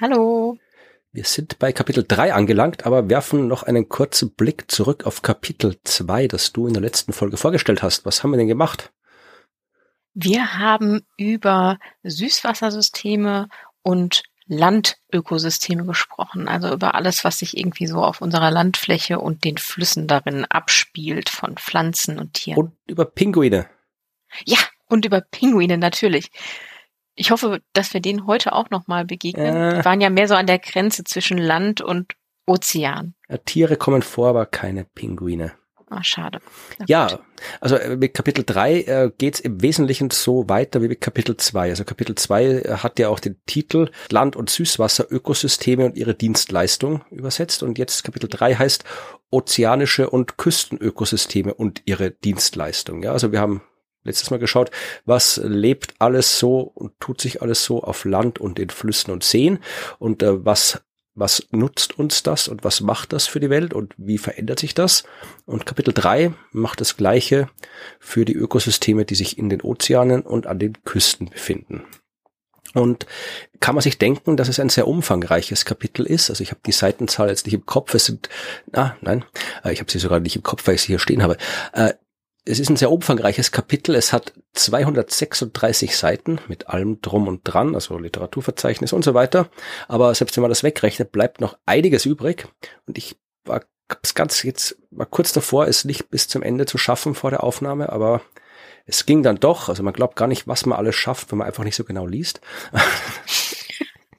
Hallo. Wir sind bei Kapitel 3 angelangt, aber werfen noch einen kurzen Blick zurück auf Kapitel 2, das du in der letzten Folge vorgestellt hast. Was haben wir denn gemacht? Wir haben über Süßwassersysteme und Landökosysteme gesprochen, also über alles, was sich irgendwie so auf unserer Landfläche und den Flüssen darin abspielt, von Pflanzen und Tieren. Und über Pinguine. Ja, und über Pinguine natürlich. Ich hoffe, dass wir denen heute auch nochmal begegnen. Äh, Die waren ja mehr so an der Grenze zwischen Land und Ozean. Ja, Tiere kommen vor, aber keine Pinguine. Ah, schade. ja, also äh, mit Kapitel 3 äh, geht es im Wesentlichen so weiter wie mit Kapitel 2. Also Kapitel 2 äh, hat ja auch den Titel Land- und Süßwasserökosysteme und ihre Dienstleistung übersetzt. Und jetzt Kapitel 3 heißt Ozeanische und Küstenökosysteme und ihre Dienstleistung. Ja, also wir haben letztes Mal geschaut, was lebt alles so und tut sich alles so auf Land und in Flüssen und Seen und äh, was was nutzt uns das und was macht das für die Welt und wie verändert sich das? Und Kapitel 3 macht das Gleiche für die Ökosysteme, die sich in den Ozeanen und an den Küsten befinden. Und kann man sich denken, dass es ein sehr umfangreiches Kapitel ist. Also ich habe die Seitenzahl jetzt nicht im Kopf. Es sind, ah, nein, äh, ich habe sie sogar nicht im Kopf, weil ich sie hier stehen habe. Es ist ein sehr umfangreiches Kapitel. Es hat 236 Seiten mit allem drum und dran, also Literaturverzeichnis und so weiter. Aber selbst wenn man das wegrechnet, bleibt noch einiges übrig. Und ich war ganz jetzt war kurz davor, es nicht bis zum Ende zu schaffen vor der Aufnahme, aber es ging dann doch. Also man glaubt gar nicht, was man alles schafft, wenn man einfach nicht so genau liest.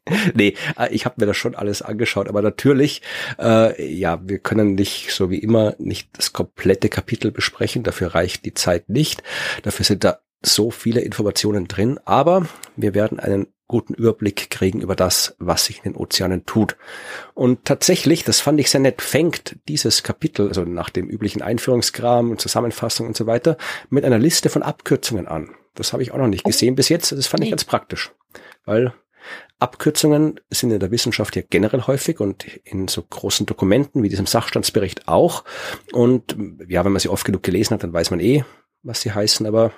nee, äh, ich habe mir das schon alles angeschaut, aber natürlich, äh, ja, wir können nicht, so wie immer, nicht das komplette Kapitel besprechen, dafür reicht die Zeit nicht, dafür sind da so viele Informationen drin, aber wir werden einen guten Überblick kriegen über das, was sich in den Ozeanen tut. Und tatsächlich, das fand ich sehr nett, fängt dieses Kapitel, also nach dem üblichen Einführungskram und Zusammenfassung und so weiter, mit einer Liste von Abkürzungen an. Das habe ich auch noch nicht oh. gesehen bis jetzt. Das fand ich ganz praktisch, weil Abkürzungen sind in der Wissenschaft ja generell häufig und in so großen Dokumenten wie diesem Sachstandsbericht auch. Und ja, wenn man sie oft genug gelesen hat, dann weiß man eh, was sie heißen, aber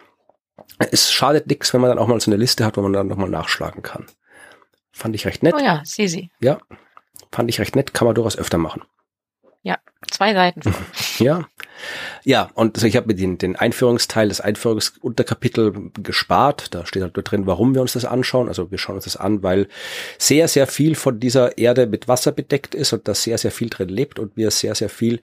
es schadet nichts, wenn man dann auch mal so eine Liste hat, wo man dann nochmal nachschlagen kann. Fand ich recht nett. Oh ja, sehe sie. Ja, fand ich recht nett, kann man durchaus öfter machen. Ja, zwei Seiten. ja. Ja, und ich habe mir den, den Einführungsteil, das Einführungsunterkapitel gespart. Da steht halt nur drin, warum wir uns das anschauen. Also wir schauen uns das an, weil sehr, sehr viel von dieser Erde mit Wasser bedeckt ist und da sehr, sehr viel drin lebt und wir sehr, sehr viel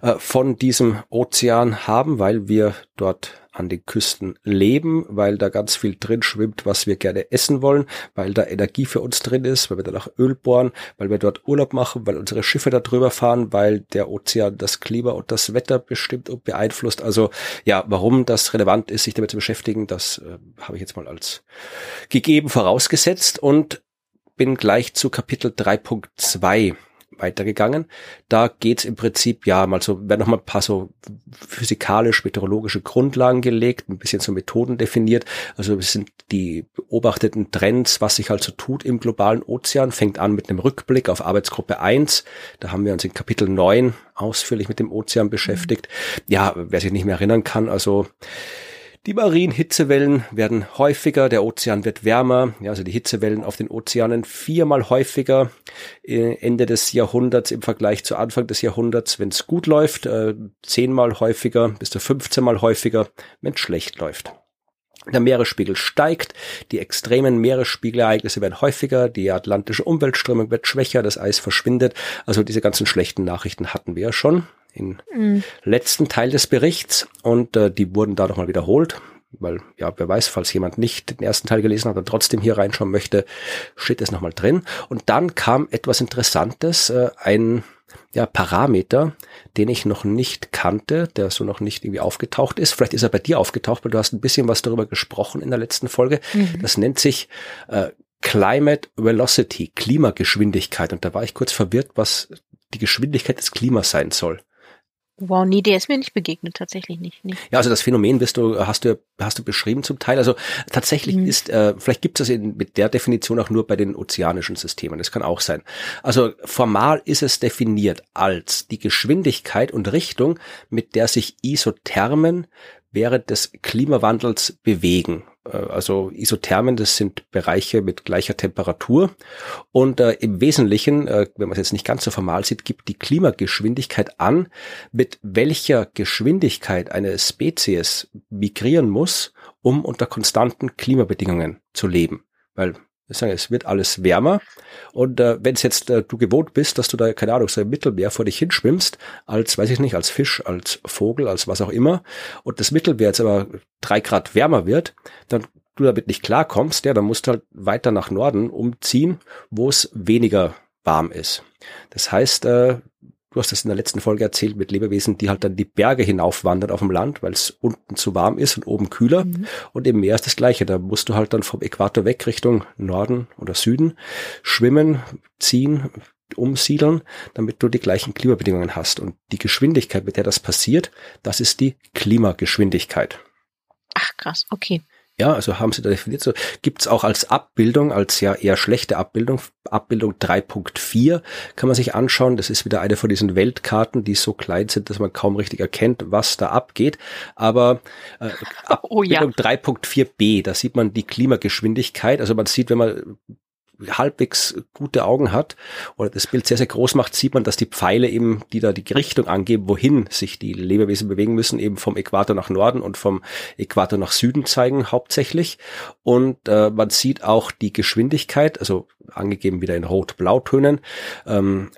äh, von diesem Ozean haben, weil wir dort an den Küsten leben, weil da ganz viel drin schwimmt, was wir gerne essen wollen, weil da Energie für uns drin ist, weil wir da nach Öl bohren, weil wir dort Urlaub machen, weil unsere Schiffe da drüber fahren, weil der Ozean das Klima und das Wetter bestimmt und beeinflusst. Also ja, warum das relevant ist, sich damit zu beschäftigen, das äh, habe ich jetzt mal als gegeben vorausgesetzt und bin gleich zu Kapitel 3.2 weitergegangen. Da geht's im Prinzip, ja, mal so, werden noch mal ein paar so physikalisch-meteorologische Grundlagen gelegt, ein bisschen so Methoden definiert. Also es sind die beobachteten Trends, was sich halt so tut im globalen Ozean, fängt an mit einem Rückblick auf Arbeitsgruppe 1. Da haben wir uns in Kapitel 9 ausführlich mit dem Ozean beschäftigt. Ja, wer sich nicht mehr erinnern kann, also die marinen Hitzewellen werden häufiger, der Ozean wird wärmer, ja, also die Hitzewellen auf den Ozeanen viermal häufiger äh, Ende des Jahrhunderts im Vergleich zu Anfang des Jahrhunderts, wenn es gut läuft, äh, zehnmal häufiger bis zu 15 mal häufiger, wenn es schlecht läuft. Der Meeresspiegel steigt, die extremen Meeresspiegelereignisse werden häufiger, die atlantische Umweltströmung wird schwächer, das Eis verschwindet. Also diese ganzen schlechten Nachrichten hatten wir ja schon im mhm. letzten Teil des Berichts und äh, die wurden da nochmal wiederholt, weil ja, wer weiß, falls jemand nicht den ersten Teil gelesen hat und trotzdem hier reinschauen möchte, steht es nochmal drin. Und dann kam etwas Interessantes, äh, ein ja, Parameter, den ich noch nicht kannte, der so noch nicht irgendwie aufgetaucht ist. Vielleicht ist er bei dir aufgetaucht, weil du hast ein bisschen was darüber gesprochen in der letzten Folge. Mhm. Das nennt sich äh, Climate Velocity, Klimageschwindigkeit. Und da war ich kurz verwirrt, was die Geschwindigkeit des Klimas sein soll. Wow, nee, der ist mir nicht begegnet, tatsächlich nicht. nicht. Ja, also das Phänomen wirst du, hast du, hast du beschrieben zum Teil. Also tatsächlich mhm. ist, äh, vielleicht gibt es das in, mit der Definition auch nur bei den ozeanischen Systemen. Das kann auch sein. Also formal ist es definiert als die Geschwindigkeit und Richtung, mit der sich Isothermen während des Klimawandels bewegen. Äh, also Isothermen, das sind Bereiche mit gleicher Temperatur. Und äh, im Wesentlichen, äh, wenn man es jetzt nicht ganz so formal sieht, gibt die Klimageschwindigkeit an, mit welcher Geschwindigkeit eine Spezies migrieren muss, um unter konstanten Klimabedingungen zu leben. Weil sagen, es wird alles wärmer. Und äh, wenn es jetzt äh, du gewohnt bist, dass du da, keine Ahnung, so im Mittelmeer vor dich hinschwimmst, als, weiß ich nicht, als Fisch, als Vogel, als was auch immer, und das Mittelmeer jetzt aber drei Grad wärmer wird, dann du damit nicht klarkommst, ja, dann musst du halt weiter nach Norden umziehen, wo es weniger warm ist. Das heißt, äh, du hast das in der letzten Folge erzählt mit Lebewesen, die halt dann die Berge hinaufwandern auf dem Land, weil es unten zu warm ist und oben kühler. Mhm. Und im Meer ist das Gleiche. Da musst du halt dann vom Äquator weg Richtung Norden oder Süden schwimmen, ziehen, umsiedeln, damit du die gleichen Klimabedingungen hast. Und die Geschwindigkeit, mit der das passiert, das ist die Klimageschwindigkeit. Ach krass, okay. Ja, also haben sie da definiert. So gibt's auch als Abbildung, als ja eher schlechte Abbildung, Abbildung 3.4 kann man sich anschauen. Das ist wieder eine von diesen Weltkarten, die so klein sind, dass man kaum richtig erkennt, was da abgeht. Aber äh, Abbildung oh, ja. 3.4b, da sieht man die Klimageschwindigkeit. Also man sieht, wenn man halbwegs gute Augen hat oder das Bild sehr, sehr groß macht, sieht man, dass die Pfeile eben, die da die Richtung angeben, wohin sich die Lebewesen bewegen müssen, eben vom Äquator nach Norden und vom Äquator nach Süden zeigen hauptsächlich. Und äh, man sieht auch die Geschwindigkeit, also angegeben wieder in Rot-Blautönen. Ähm,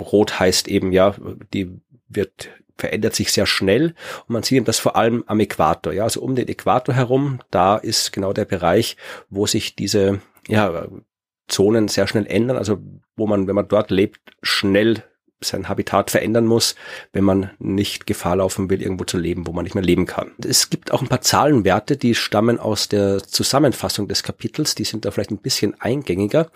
Rot heißt eben, ja, die wird verändert sich sehr schnell und man sieht eben das vor allem am Äquator. Ja, also um den Äquator herum, da ist genau der Bereich, wo sich diese ja, Zonen sehr schnell ändern, also wo man, wenn man dort lebt, schnell sein Habitat verändern muss, wenn man nicht Gefahr laufen will, irgendwo zu leben, wo man nicht mehr leben kann. Es gibt auch ein paar Zahlenwerte, die stammen aus der Zusammenfassung des Kapitels, die sind da vielleicht ein bisschen eingängiger,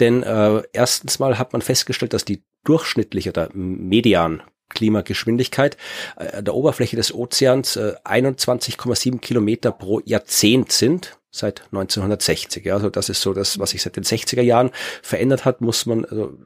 denn äh, erstens mal hat man festgestellt, dass die durchschnittliche oder Median Klimageschwindigkeit äh, der Oberfläche des Ozeans äh, 21,7 Kilometer pro Jahrzehnt sind seit 1960. Ja, also das ist so das, was sich seit den 60er Jahren verändert hat, muss man, also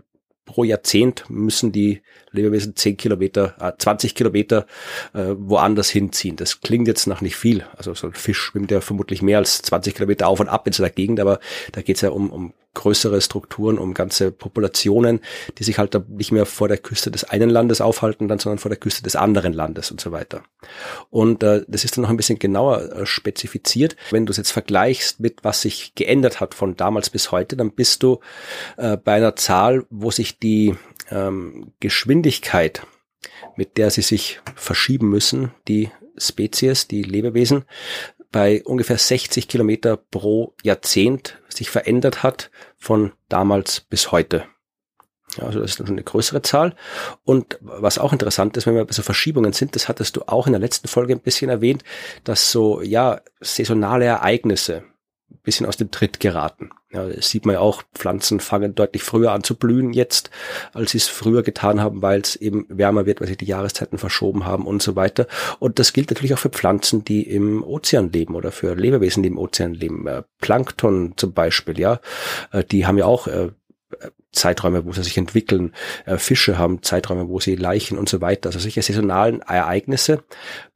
pro Jahrzehnt müssen die Lebewesen 10 Kilometer, äh, 20 Kilometer äh, woanders hinziehen. Das klingt jetzt nach nicht viel. Also so ein Fisch schwimmt ja vermutlich mehr als 20 Kilometer auf und ab in so einer Gegend, aber da geht es ja um, um größere Strukturen, um ganze Populationen, die sich halt nicht mehr vor der Küste des einen Landes aufhalten, dann, sondern vor der Küste des anderen Landes und so weiter. Und äh, das ist dann noch ein bisschen genauer äh, spezifiziert. Wenn du es jetzt vergleichst mit was sich geändert hat von damals bis heute, dann bist du äh, bei einer Zahl, wo sich die ähm, Geschwindigkeit, mit der sie sich verschieben müssen, die Spezies, die Lebewesen, bei ungefähr 60 Kilometer pro Jahrzehnt sich verändert hat von damals bis heute. Ja, also das ist schon eine größere Zahl. Und was auch interessant ist, wenn wir bei so Verschiebungen sind, das hattest du auch in der letzten Folge ein bisschen erwähnt, dass so, ja, saisonale Ereignisse bisschen aus dem Tritt geraten. Ja, das sieht man ja auch, Pflanzen fangen deutlich früher an zu blühen jetzt, als sie es früher getan haben, weil es eben wärmer wird, weil sich die Jahreszeiten verschoben haben und so weiter. Und das gilt natürlich auch für Pflanzen, die im Ozean leben oder für Lebewesen, die im Ozean leben. Äh, Plankton zum Beispiel, ja, äh, die haben ja auch äh, Zeiträume, wo sie sich entwickeln. Äh, Fische haben Zeiträume, wo sie leichen und so weiter. Also solche saisonalen Ereignisse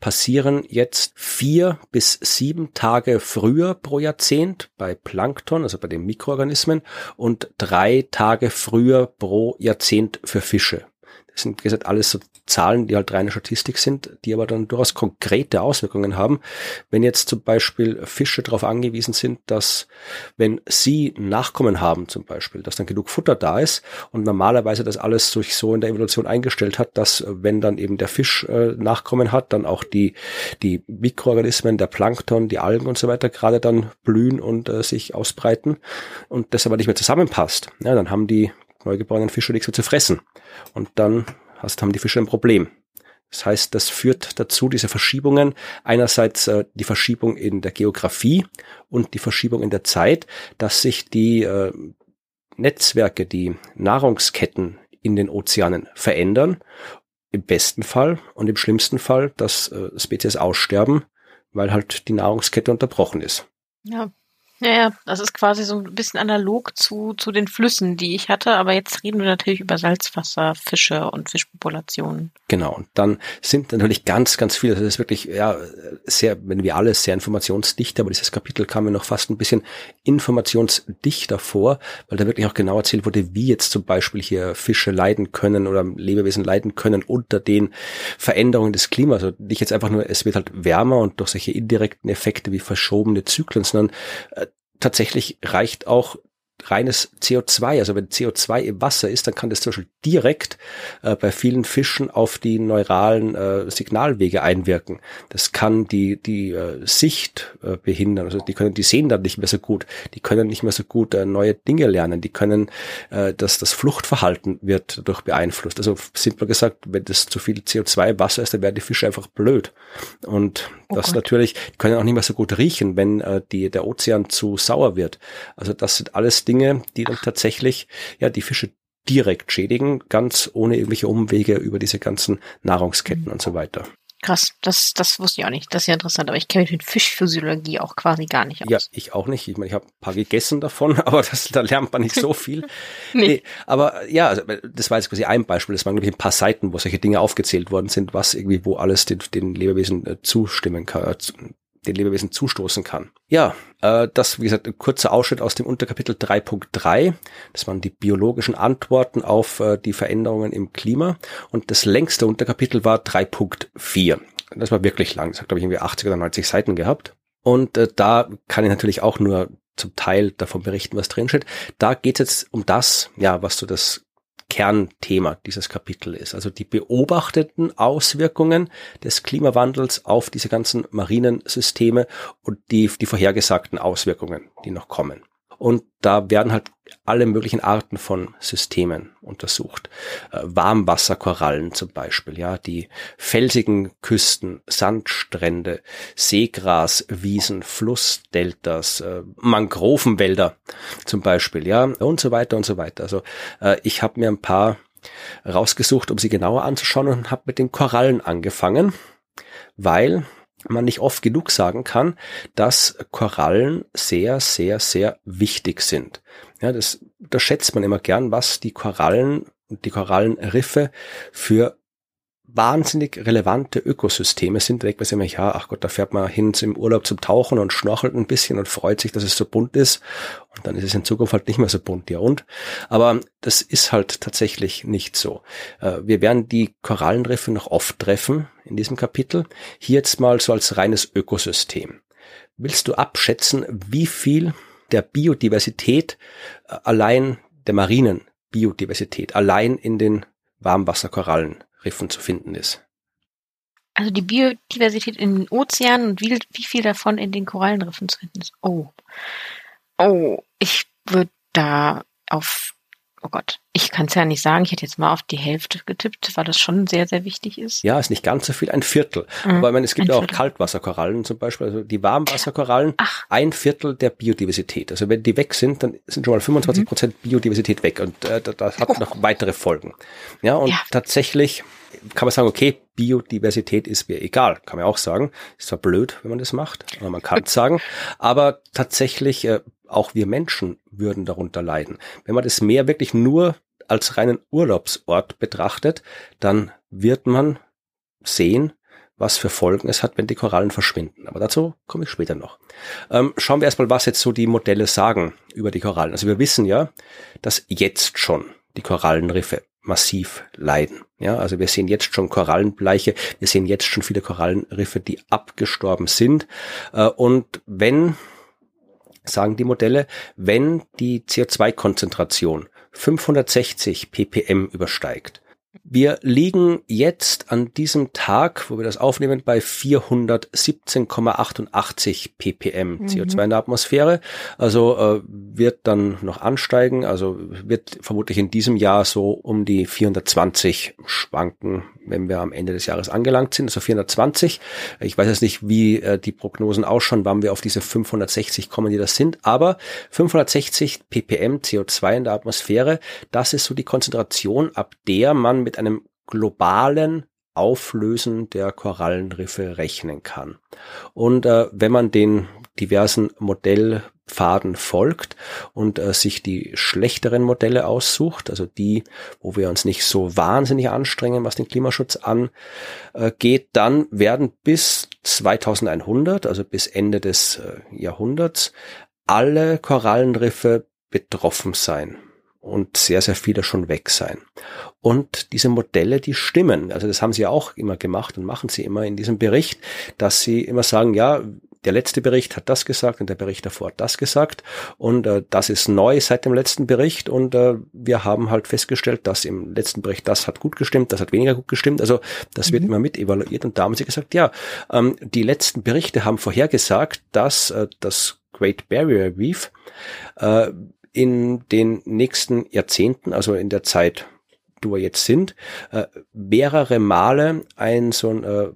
passieren jetzt vier bis sieben Tage früher pro Jahrzehnt bei Plankton, also bei den Mikroorganismen, und drei Tage früher pro Jahrzehnt für Fische. Das sind, wie gesagt, alles so Zahlen, die halt reine Statistik sind, die aber dann durchaus konkrete Auswirkungen haben. Wenn jetzt zum Beispiel Fische darauf angewiesen sind, dass wenn sie Nachkommen haben zum Beispiel, dass dann genug Futter da ist und normalerweise das alles sich so in der Evolution eingestellt hat, dass wenn dann eben der Fisch äh, Nachkommen hat, dann auch die, die Mikroorganismen, der Plankton, die Algen und so weiter gerade dann blühen und äh, sich ausbreiten und das aber nicht mehr zusammenpasst, ja, dann haben die neugeborenen Fische nichts mehr zu fressen. Und dann hast, haben die Fische ein Problem. Das heißt, das führt dazu, diese Verschiebungen, einerseits äh, die Verschiebung in der Geografie und die Verschiebung in der Zeit, dass sich die äh, Netzwerke, die Nahrungsketten in den Ozeanen verändern. Im besten Fall und im schlimmsten Fall, dass äh, Spezies aussterben, weil halt die Nahrungskette unterbrochen ist. Ja, ja, ja, das ist quasi so ein bisschen analog zu, zu den Flüssen, die ich hatte, aber jetzt reden wir natürlich über Salzwasser, Fische und Fischpopulationen. Genau, und dann sind natürlich ganz, ganz viele, das ist wirklich, ja, sehr, wenn wir alles sehr informationsdicht, aber dieses Kapitel kam mir noch fast ein bisschen informationsdichter vor, weil da wirklich auch genau erzählt wurde, wie jetzt zum Beispiel hier Fische leiden können oder Lebewesen leiden können unter den Veränderungen des Klimas. Also nicht jetzt einfach nur, es wird halt wärmer und durch solche indirekten Effekte wie verschobene Zyklen, sondern äh, tatsächlich reicht auch reines CO2. Also wenn CO2 im Wasser ist, dann kann das zum Beispiel direkt äh, bei vielen Fischen auf die neuralen äh, Signalwege einwirken. Das kann die, die äh, Sicht äh, behindern. Also die können, die sehen dann nicht mehr so gut. Die können nicht mehr so gut äh, neue Dinge lernen. Die können, äh, dass das Fluchtverhalten wird dadurch beeinflusst. Also simpel gesagt, wenn das zu viel CO2 im Wasser ist, dann werden die Fische einfach blöd. Und oh das Gott. natürlich, die können auch nicht mehr so gut riechen, wenn äh, die, der Ozean zu sauer wird. Also das sind alles Dinge, die dann tatsächlich ja die Fische direkt schädigen, ganz ohne irgendwelche Umwege über diese ganzen Nahrungsketten mhm. und so weiter. Krass, das, das wusste ich auch nicht. Das ist ja interessant, aber ich kenne mich mit Fischphysiologie auch quasi gar nicht aus. Ja, ich auch nicht. Ich meine, ich habe ein paar gegessen davon, aber das, da lernt man nicht so viel. nee. nee. Aber ja, also, das war jetzt quasi ein Beispiel. Das waren nämlich ein paar Seiten, wo solche Dinge aufgezählt worden sind, was irgendwie, wo alles den, den Lebewesen äh, zustimmen kann, äh, den Lebewesen zustoßen kann. Ja, äh, das, wie gesagt, ein kurzer Ausschnitt aus dem Unterkapitel 3.3. Das waren die biologischen Antworten auf äh, die Veränderungen im Klima. Und das längste Unterkapitel war 3.4. Das war wirklich lang. Das hat, glaube ich, irgendwie 80 oder 90 Seiten gehabt. Und äh, da kann ich natürlich auch nur zum Teil davon berichten, was drinsteht. Da geht es jetzt um das, ja, was so das Kernthema dieses Kapitel ist. Also die beobachteten Auswirkungen des Klimawandels auf diese ganzen marinen Systeme und die, die vorhergesagten Auswirkungen, die noch kommen. Und da werden halt alle möglichen Arten von Systemen untersucht. Äh, Warmwasserkorallen zum Beispiel, ja, die felsigen Küsten, Sandstrände, Seegraswiesen, Flussdeltas, äh, Mangrovenwälder zum Beispiel, ja, und so weiter und so weiter. Also äh, ich habe mir ein paar rausgesucht, um sie genauer anzuschauen und habe mit den Korallen angefangen, weil man nicht oft genug sagen kann, dass Korallen sehr, sehr, sehr wichtig sind. Ja, das, das schätzt man immer gern, was die Korallen und die Korallenriffe für wahnsinnig relevante Ökosysteme sind. Da denkt man sich immer, ja, ach Gott, da fährt man hin zum Urlaub zum Tauchen und schnorchelt ein bisschen und freut sich, dass es so bunt ist. Und dann ist es in Zukunft halt nicht mehr so bunt, ja und? Aber das ist halt tatsächlich nicht so. Äh, wir werden die Korallenriffe noch oft treffen in diesem Kapitel. Hier jetzt mal so als reines Ökosystem. Willst du abschätzen, wie viel der Biodiversität äh, allein der marinen Biodiversität allein in den Warmwasserkorallen Riffen zu finden ist. Also die Biodiversität in den Ozeanen und wie, wie viel davon in den Korallenriffen zu finden ist. Oh. Oh, ich würde da auf oh Gott, ich kann es ja nicht sagen. Ich hätte jetzt mal auf die Hälfte getippt, weil das schon sehr, sehr wichtig ist. Ja, ist nicht ganz so viel, ein Viertel. Mhm, Aber ich meine, es gibt ja auch Kaltwasserkorallen zum Beispiel, also die Warmwasserkorallen, Ach. ein Viertel der Biodiversität. Also wenn die weg sind, dann sind schon mal 25 mhm. Prozent Biodiversität weg und äh, das hat oh. noch weitere Folgen. Ja, und ja. tatsächlich kann man sagen, okay, Biodiversität ist mir egal, kann man auch sagen. Ist zwar blöd, wenn man das macht, aber man kann es sagen. Aber tatsächlich äh, auch wir Menschen würden darunter leiden. Wenn man das Meer wirklich nur als reinen Urlaubsort betrachtet, dann wird man sehen, was für Folgen es hat, wenn die Korallen verschwinden. Aber dazu komme ich später noch. Ähm, schauen wir erstmal, was jetzt so die Modelle sagen über die Korallen. Also wir wissen ja, dass jetzt schon die Korallenriffe massiv leiden. Ja, also wir sehen jetzt schon Korallenbleiche, wir sehen jetzt schon viele Korallenriffe, die abgestorben sind. Äh, und wenn sagen die Modelle, wenn die CO2-Konzentration 560 ppm übersteigt. Wir liegen jetzt an diesem Tag, wo wir das aufnehmen, bei 417,88 ppm mhm. CO2 in der Atmosphäre. Also äh, wird dann noch ansteigen. Also wird vermutlich in diesem Jahr so um die 420 schwanken, wenn wir am Ende des Jahres angelangt sind, also 420. Ich weiß jetzt nicht, wie äh, die Prognosen ausschauen, wann wir auf diese 560 kommen, die das sind, aber 560 ppm CO2 in der Atmosphäre, das ist so die Konzentration, ab der man mit einem globalen Auflösen der Korallenriffe rechnen kann. Und äh, wenn man den diversen Modellpfaden folgt und äh, sich die schlechteren Modelle aussucht, also die, wo wir uns nicht so wahnsinnig anstrengen, was den Klimaschutz angeht, dann werden bis 2100, also bis Ende des äh, Jahrhunderts, alle Korallenriffe betroffen sein und sehr, sehr viele schon weg sein. Und diese Modelle, die stimmen. Also das haben sie auch immer gemacht und machen sie immer in diesem Bericht, dass sie immer sagen, ja, der letzte Bericht hat das gesagt und der Bericht davor hat das gesagt und äh, das ist neu seit dem letzten Bericht und äh, wir haben halt festgestellt, dass im letzten Bericht das hat gut gestimmt, das hat weniger gut gestimmt, also das mhm. wird immer mit evaluiert und da haben sie gesagt, ja, ähm, die letzten Berichte haben vorhergesagt, dass äh, das Great Barrier Reef äh, in den nächsten Jahrzehnten, also in der Zeit, wo wir jetzt sind, äh, mehrere Male ein so ein äh,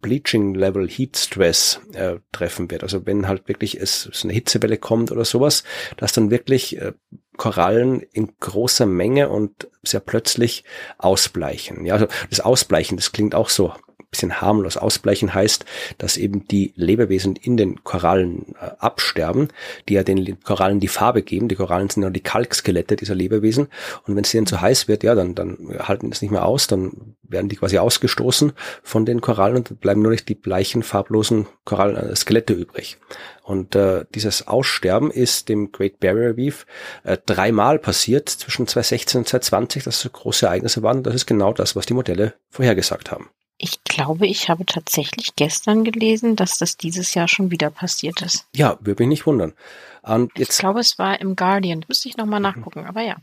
Bleaching Level Heat Stress äh, treffen wird. Also wenn halt wirklich es so eine Hitzewelle kommt oder sowas, dass dann wirklich äh, Korallen in großer Menge und sehr plötzlich ausbleichen. Ja, also das Ausbleichen, das klingt auch so bisschen harmlos ausbleichen heißt, dass eben die Lebewesen in den Korallen äh, absterben, die ja den Korallen die Farbe geben. Die Korallen sind ja die Kalkskelette dieser Lebewesen. Und wenn es denen zu heiß wird, ja, dann, dann halten es nicht mehr aus, dann werden die quasi ausgestoßen von den Korallen und bleiben nur noch die bleichen, farblosen Korallen, äh, Skelette übrig. Und äh, dieses Aussterben ist dem Great Barrier Reef äh, dreimal passiert zwischen 2016 und 2020, dass es große Ereignisse waren. Das ist genau das, was die Modelle vorhergesagt haben. Ich glaube, ich habe tatsächlich gestern gelesen, dass das dieses Jahr schon wieder passiert ist. Ja, würde mich nicht wundern. Und jetzt, ich glaube, es war im Guardian. Müsste ich nochmal nachgucken, aber ja.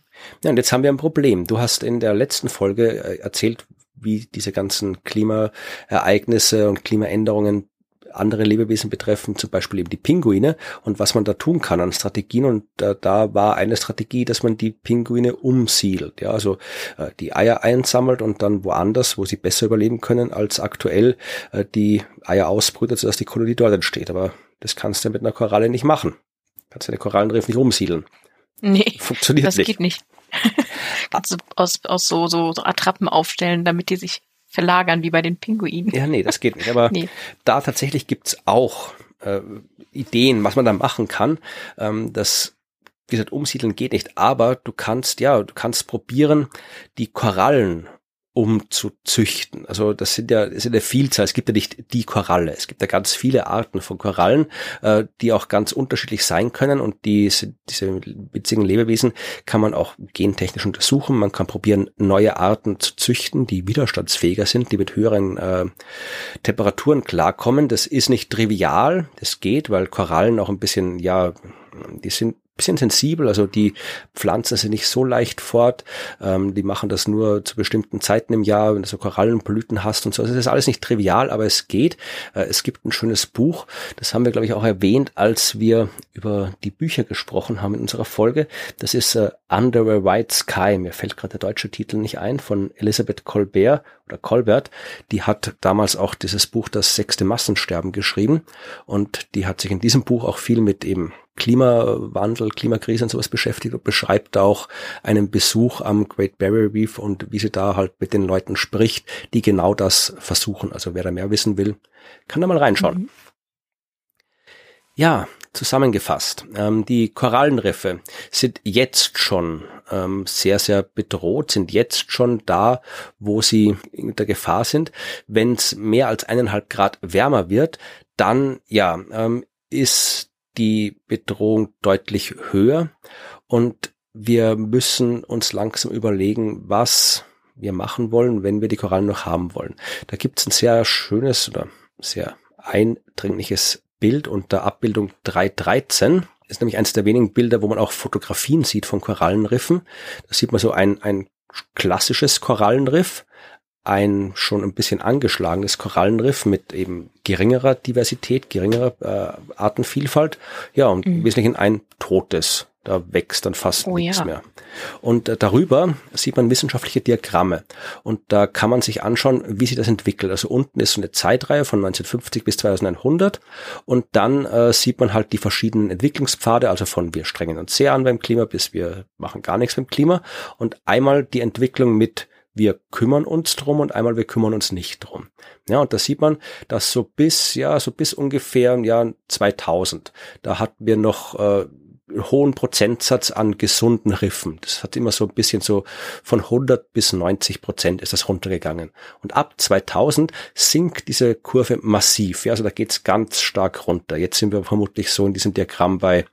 Ja, und jetzt haben wir ein Problem. Du hast in der letzten Folge äh, erzählt, wie diese ganzen Klimaereignisse und Klimaänderungen andere Lebewesen betreffen, zum Beispiel eben die Pinguine und was man da tun kann an Strategien. Und äh, da war eine Strategie, dass man die Pinguine umsiedelt, ja, also äh, die Eier einsammelt und dann woanders, wo sie besser überleben können, als aktuell äh, die Eier ausbrütet, sodass die Kolonie dort entsteht. Aber das kannst du mit einer Koralle nicht machen. Kannst du eine Korallenriff nicht umsiedeln. Nee, funktioniert das nicht. geht nicht. Kannst du aus, aus so, so, so Attrappen aufstellen, damit die sich verlagern wie bei den Pinguinen. Ja, nee, das geht nicht. Aber nee. da tatsächlich gibt's auch äh, Ideen, was man da machen kann. Ähm, das wie gesagt, umsiedeln geht nicht, aber du kannst, ja, du kannst probieren, die Korallen um zu züchten. Also das sind ja, das sind ja Vielzahl. Es gibt ja nicht die Koralle. Es gibt ja ganz viele Arten von Korallen, äh, die auch ganz unterschiedlich sein können und die, diese witzigen Lebewesen kann man auch gentechnisch untersuchen. Man kann probieren, neue Arten zu züchten, die widerstandsfähiger sind, die mit höheren äh, Temperaturen klarkommen. Das ist nicht trivial. Das geht, weil Korallen auch ein bisschen, ja, die sind bisschen sensibel, also die pflanzen sie nicht so leicht fort, ähm, die machen das nur zu bestimmten Zeiten im Jahr, wenn du so Korallenblüten hast und so. Also das ist alles nicht trivial, aber es geht. Äh, es gibt ein schönes Buch, das haben wir, glaube ich, auch erwähnt, als wir über die Bücher gesprochen haben in unserer Folge. Das ist äh, Under a White Sky, mir fällt gerade der deutsche Titel nicht ein, von Elisabeth Colbert oder Colbert. Die hat damals auch dieses Buch Das sechste Massensterben geschrieben und die hat sich in diesem Buch auch viel mit eben Klimawandel, Klimakrise und sowas beschäftigt und beschreibt auch einen Besuch am Great Barrier Reef und wie sie da halt mit den Leuten spricht, die genau das versuchen. Also wer da mehr wissen will, kann da mal reinschauen. Mhm. Ja, zusammengefasst. Ähm, die Korallenriffe sind jetzt schon ähm, sehr, sehr bedroht, sind jetzt schon da, wo sie in der Gefahr sind. Wenn es mehr als eineinhalb Grad wärmer wird, dann ja, ähm, ist die Bedrohung deutlich höher und wir müssen uns langsam überlegen, was wir machen wollen, wenn wir die Korallen noch haben wollen. Da gibt es ein sehr schönes oder sehr eindringliches Bild unter Abbildung 313. Das ist nämlich eines der wenigen Bilder, wo man auch Fotografien sieht von Korallenriffen. Da sieht man so ein, ein klassisches Korallenriff ein schon ein bisschen angeschlagenes Korallenriff mit eben geringerer Diversität, geringerer äh, Artenvielfalt. Ja, und mhm. im Wesentlichen ein totes, Da wächst dann fast oh, nichts ja. mehr. Und äh, darüber sieht man wissenschaftliche Diagramme. Und da kann man sich anschauen, wie sich das entwickelt. Also unten ist so eine Zeitreihe von 1950 bis 2100. Und dann äh, sieht man halt die verschiedenen Entwicklungspfade, also von wir strengen uns sehr an beim Klima bis wir machen gar nichts beim Klima. Und einmal die Entwicklung mit wir kümmern uns drum und einmal wir kümmern uns nicht drum. Ja, und da sieht man, dass so bis, ja, so bis ungefähr im Jahr 2000, da hatten wir noch äh, hohen Prozentsatz an gesunden Riffen. Das hat immer so ein bisschen so von 100 bis 90 Prozent ist das runtergegangen. Und ab 2000 sinkt diese Kurve massiv. Ja, also da geht's ganz stark runter. Jetzt sind wir vermutlich so in diesem Diagramm bei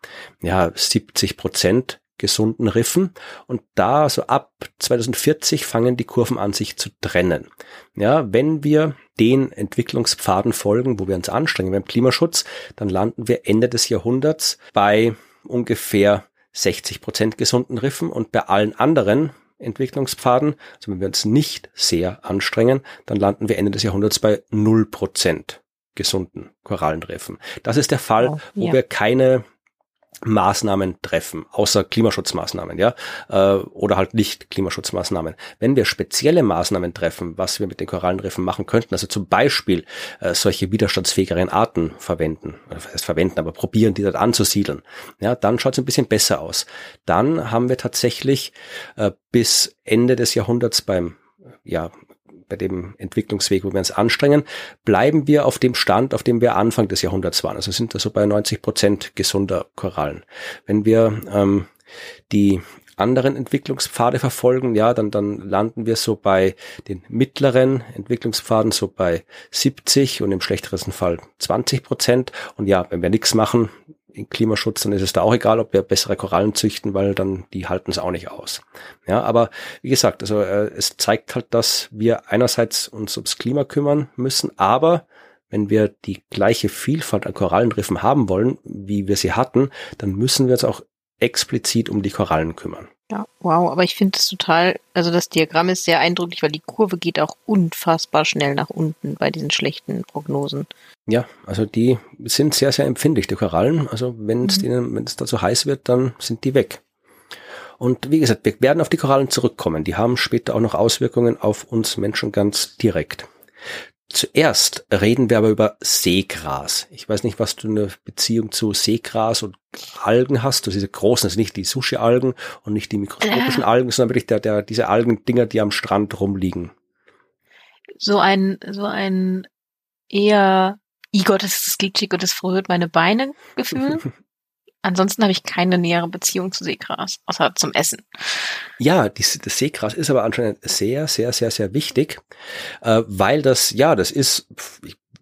ja 70 Prozent gesunden Riffen und da so ab 2040 fangen die Kurven an sich zu trennen. Ja, wenn wir den Entwicklungspfaden folgen, wo wir uns anstrengen beim Klimaschutz, dann landen wir Ende des Jahrhunderts bei ungefähr 60 Prozent gesunden Riffen und bei allen anderen Entwicklungspfaden, also wenn wir uns nicht sehr anstrengen, dann landen wir Ende des Jahrhunderts bei 0 Prozent gesunden Korallenriffen. Das ist der Fall, oh, wo ja. wir keine Maßnahmen treffen, außer Klimaschutzmaßnahmen, ja, äh, oder halt nicht Klimaschutzmaßnahmen. Wenn wir spezielle Maßnahmen treffen, was wir mit den Korallenriffen machen könnten, also zum Beispiel äh, solche widerstandsfähigeren Arten verwenden, das heißt verwenden, aber probieren, die dort anzusiedeln, ja, dann schaut es ein bisschen besser aus. Dann haben wir tatsächlich äh, bis Ende des Jahrhunderts beim ja, bei dem Entwicklungsweg, wo wir uns anstrengen, bleiben wir auf dem Stand, auf dem wir Anfang des Jahrhunderts waren. Also sind da so bei 90 Prozent gesunder Korallen. Wenn wir ähm, die anderen Entwicklungspfade verfolgen, ja, dann, dann landen wir so bei den mittleren Entwicklungspfaden so bei 70 und im schlechtesten Fall 20 Prozent. Und ja, wenn wir nichts machen, in Klimaschutz, dann ist es da auch egal, ob wir bessere Korallen züchten, weil dann die halten es auch nicht aus. Ja, aber wie gesagt, also äh, es zeigt halt, dass wir einerseits uns ums Klima kümmern müssen, aber wenn wir die gleiche Vielfalt an Korallenriffen haben wollen, wie wir sie hatten, dann müssen wir uns auch explizit um die Korallen kümmern. Ja, wow, aber ich finde es total, also das Diagramm ist sehr eindrücklich, weil die Kurve geht auch unfassbar schnell nach unten bei diesen schlechten Prognosen. Ja, also die sind sehr, sehr empfindlich, die Korallen. Also wenn es mhm. denen, wenn es da so heiß wird, dann sind die weg. Und wie gesagt, wir werden auf die Korallen zurückkommen. Die haben später auch noch Auswirkungen auf uns Menschen ganz direkt. Zuerst reden wir aber über Seegras. Ich weiß nicht, was du eine Beziehung zu Seegras und Algen hast. Du diese großen, also nicht die Sushi-Algen und nicht die mikroskopischen äh. Algen, sondern wirklich der, der, diese Algendinger, die am Strand rumliegen. So ein, so ein eher, i Gott, das ist glitschig und das verrührt meine Beine Gefühl. Ansonsten habe ich keine nähere Beziehung zu Seegras, außer zum Essen. Ja, die, das Seegras ist aber anscheinend sehr, sehr, sehr, sehr wichtig, äh, weil das, ja, das ist,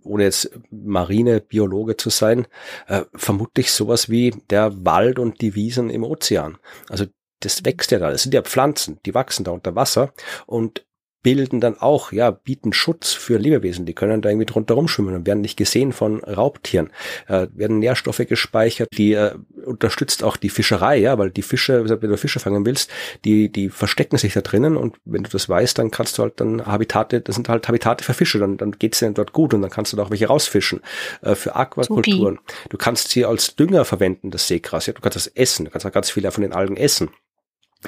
ohne jetzt Marinebiologe zu sein, äh, vermutlich sowas wie der Wald und die Wiesen im Ozean. Also das wächst ja da. Das sind ja Pflanzen, die wachsen da unter Wasser und bilden dann auch, ja, bieten Schutz für Lebewesen. Die können da irgendwie drunter rumschwimmen und werden nicht gesehen von Raubtieren. Äh, werden Nährstoffe gespeichert, die äh, unterstützt auch die Fischerei, ja, weil die Fische, wenn du Fische fangen willst, die, die verstecken sich da drinnen und wenn du das weißt, dann kannst du halt dann Habitate, das sind halt Habitate für Fische, dann, dann geht's denen dort gut und dann kannst du da auch welche rausfischen. Äh, für Aquakulturen. Supi. Du kannst sie als Dünger verwenden, das Seegras, ja, du kannst das essen, du kannst auch ganz viele von den Algen essen.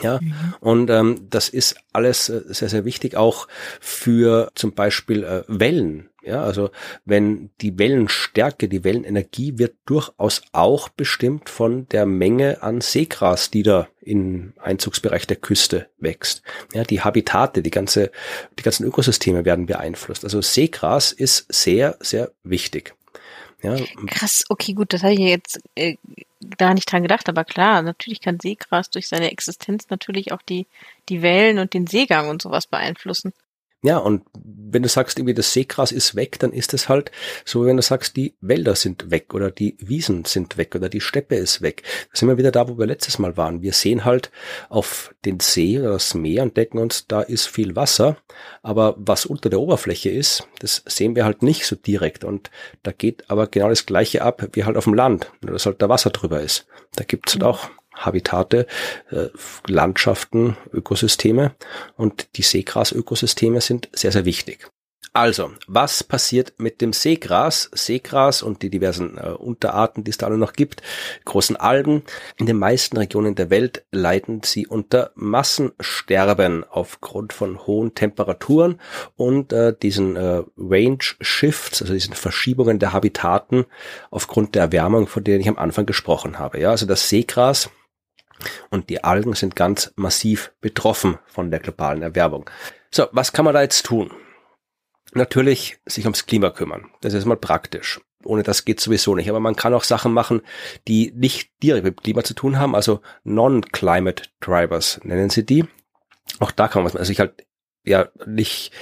Ja, mhm. und ähm, das ist alles äh, sehr, sehr wichtig, auch für zum Beispiel äh, Wellen. Ja, also wenn die Wellenstärke, die Wellenenergie wird durchaus auch bestimmt von der Menge an Seegras, die da im Einzugsbereich der Küste wächst. Ja, die Habitate, die ganze, die ganzen Ökosysteme werden beeinflusst. Also Seegras ist sehr, sehr wichtig. Ja. Krass, okay, gut, das habe ich jetzt äh, gar nicht dran gedacht, aber klar, natürlich kann Seegras durch seine Existenz natürlich auch die, die Wellen und den Seegang und sowas beeinflussen. Ja, und wenn du sagst, irgendwie das Seegras ist weg, dann ist es halt so, wenn du sagst, die Wälder sind weg oder die Wiesen sind weg oder die Steppe ist weg. Da sind wir wieder da, wo wir letztes Mal waren. Wir sehen halt auf den See oder das Meer und denken uns, da ist viel Wasser, aber was unter der Oberfläche ist, das sehen wir halt nicht so direkt. Und da geht aber genau das Gleiche ab wie halt auf dem Land, nur dass halt da Wasser drüber ist. Da gibt's halt mhm. auch Habitate, äh, Landschaften, Ökosysteme und die Seegras-Ökosysteme sind sehr, sehr wichtig. Also, was passiert mit dem Seegras? Seegras und die diversen äh, Unterarten, die es da alle noch gibt, großen Algen. In den meisten Regionen der Welt leiden sie unter Massensterben aufgrund von hohen Temperaturen und äh, diesen äh, Range Shifts, also diesen Verschiebungen der Habitaten aufgrund der Erwärmung, von denen ich am Anfang gesprochen habe. Ja, also das Seegras und die Algen sind ganz massiv betroffen von der globalen Erwärmung. So, was kann man da jetzt tun? natürlich sich ums Klima kümmern. Das ist mal praktisch. Ohne das geht sowieso nicht. Aber man kann auch Sachen machen, die nicht direkt mit Klima zu tun haben. Also Non-Climate Drivers nennen sie die. Auch da kann man was, also ich halt ja nicht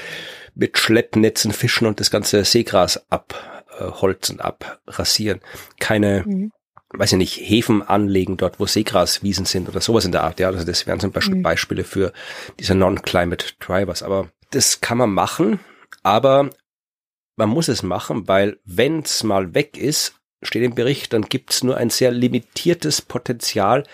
mit Schleppnetzen fischen und das ganze Seegras abholzen, abrasieren. Keine, mhm. Weiß ich nicht, Häfen anlegen dort, wo Seegraswiesen sind oder sowas in der Art. Ja, also das wären zum Beispiel mhm. Beispiele für diese Non-Climate Drivers. Aber das kann man machen aber man muss es machen, weil wenn es mal weg ist, steht im Bericht, dann gibt es nur ein sehr limitiertes Potenzial,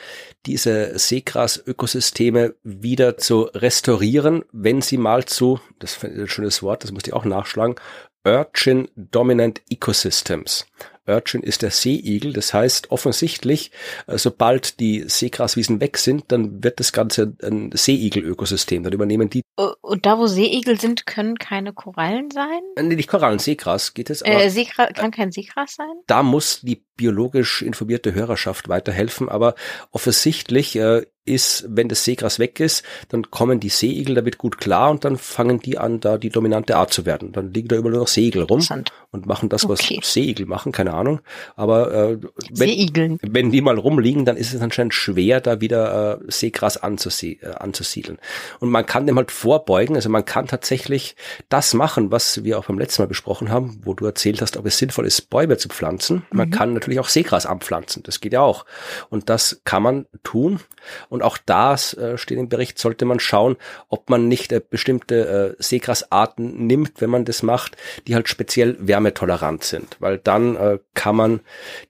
diese Seegras-Ökosysteme wieder zu restaurieren, wenn sie mal zu, das ist ein schönes Wort, das muss ich auch nachschlagen, Urchin Dominant Ecosystems. Urchin ist der Seeigel. Das heißt, offensichtlich, äh, sobald die Seegraswiesen weg sind, dann wird das Ganze ein Seeigel-Ökosystem. Dann übernehmen die. Und da, wo Seeigel sind, können keine Korallen sein? Äh, nee, nicht Korallen, Seegras geht es. Äh, Seegras, kann kein Seegras sein? Da muss die biologisch informierte Hörerschaft weiterhelfen, aber offensichtlich äh, ist, wenn das Seegras weg ist, dann kommen die Seeigel damit gut klar und dann fangen die an, da die dominante Art zu werden. Dann liegen da immer nur noch Seeigel rum und machen das, was okay. Seeigel machen, keine Ahnung. Aber äh, wenn, wenn die mal rumliegen, dann ist es anscheinend schwer, da wieder äh, Seegras anzusie äh, anzusiedeln. Und man kann dem halt vorbeugen, also man kann tatsächlich das machen, was wir auch beim letzten Mal besprochen haben, wo du erzählt hast, ob es sinnvoll ist, Bäume zu pflanzen. Mhm. Man kann natürlich auch Seegras anpflanzen, das geht ja auch. Und das kann man tun. Und auch da äh, steht im Bericht, sollte man schauen, ob man nicht äh, bestimmte äh, Seegrasarten nimmt, wenn man das macht, die halt speziell wärmetolerant sind. Weil dann äh, kann man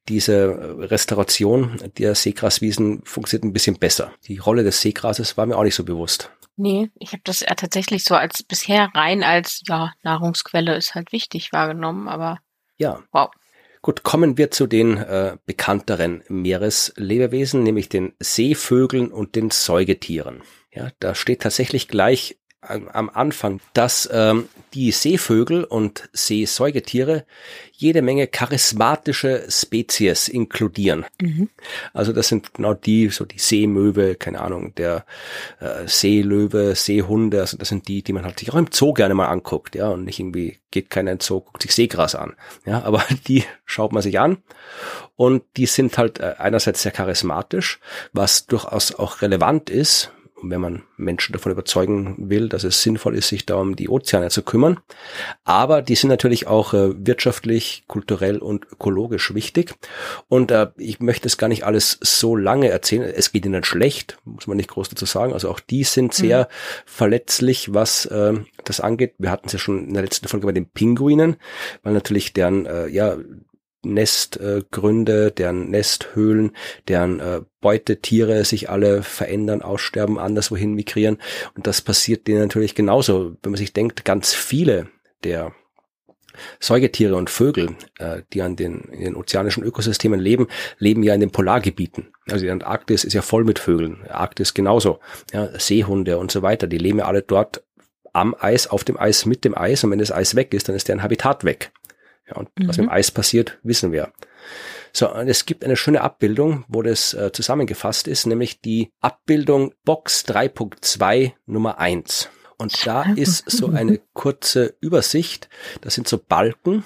diese äh, Restauration der Seegraswiesen funktioniert ein bisschen besser. Die Rolle des Seegrases war mir auch nicht so bewusst. Nee, ich habe das ja tatsächlich so als bisher rein als ja Nahrungsquelle ist halt wichtig wahrgenommen, aber ja. Wow. Gut, kommen wir zu den äh, bekannteren Meereslebewesen, nämlich den Seevögeln und den Säugetieren. Ja, da steht tatsächlich gleich am Anfang, dass ähm, die Seevögel und Seesäugetiere jede Menge charismatische Spezies inkludieren. Mhm. Also das sind genau die, so die Seemöwe, keine Ahnung, der äh, Seelöwe, Seehunde, also das sind die, die man halt sich auch im Zoo gerne mal anguckt, ja, und nicht irgendwie geht keiner in den Zoo, guckt sich Seegras an, ja, aber die schaut man sich an und die sind halt äh, einerseits sehr charismatisch, was durchaus auch relevant ist, wenn man Menschen davon überzeugen will, dass es sinnvoll ist, sich da um die Ozeane zu kümmern. Aber die sind natürlich auch äh, wirtschaftlich, kulturell und ökologisch wichtig. Und äh, ich möchte es gar nicht alles so lange erzählen. Es geht ihnen schlecht, muss man nicht groß dazu sagen. Also auch die sind sehr mhm. verletzlich, was äh, das angeht. Wir hatten es ja schon in der letzten Folge bei den Pinguinen, weil natürlich deren äh, ja Nestgründe, deren Nesthöhlen, deren äh, Beutetiere sich alle verändern, aussterben, anderswohin migrieren. Und das passiert denen natürlich genauso. Wenn man sich denkt, ganz viele der Säugetiere und Vögel, äh, die an den, in den ozeanischen Ökosystemen leben, leben ja in den Polargebieten. Also die Antarktis ist ja voll mit Vögeln, Arktis genauso. Ja, Seehunde und so weiter, die leben ja alle dort am Eis, auf dem Eis, mit dem Eis. Und wenn das Eis weg ist, dann ist deren Habitat weg. Ja, und mhm. was mit dem Eis passiert, wissen wir. So, und es gibt eine schöne Abbildung, wo das äh, zusammengefasst ist, nämlich die Abbildung Box 3.2 Nummer 1. Und da ist so eine kurze Übersicht. Das sind so Balken,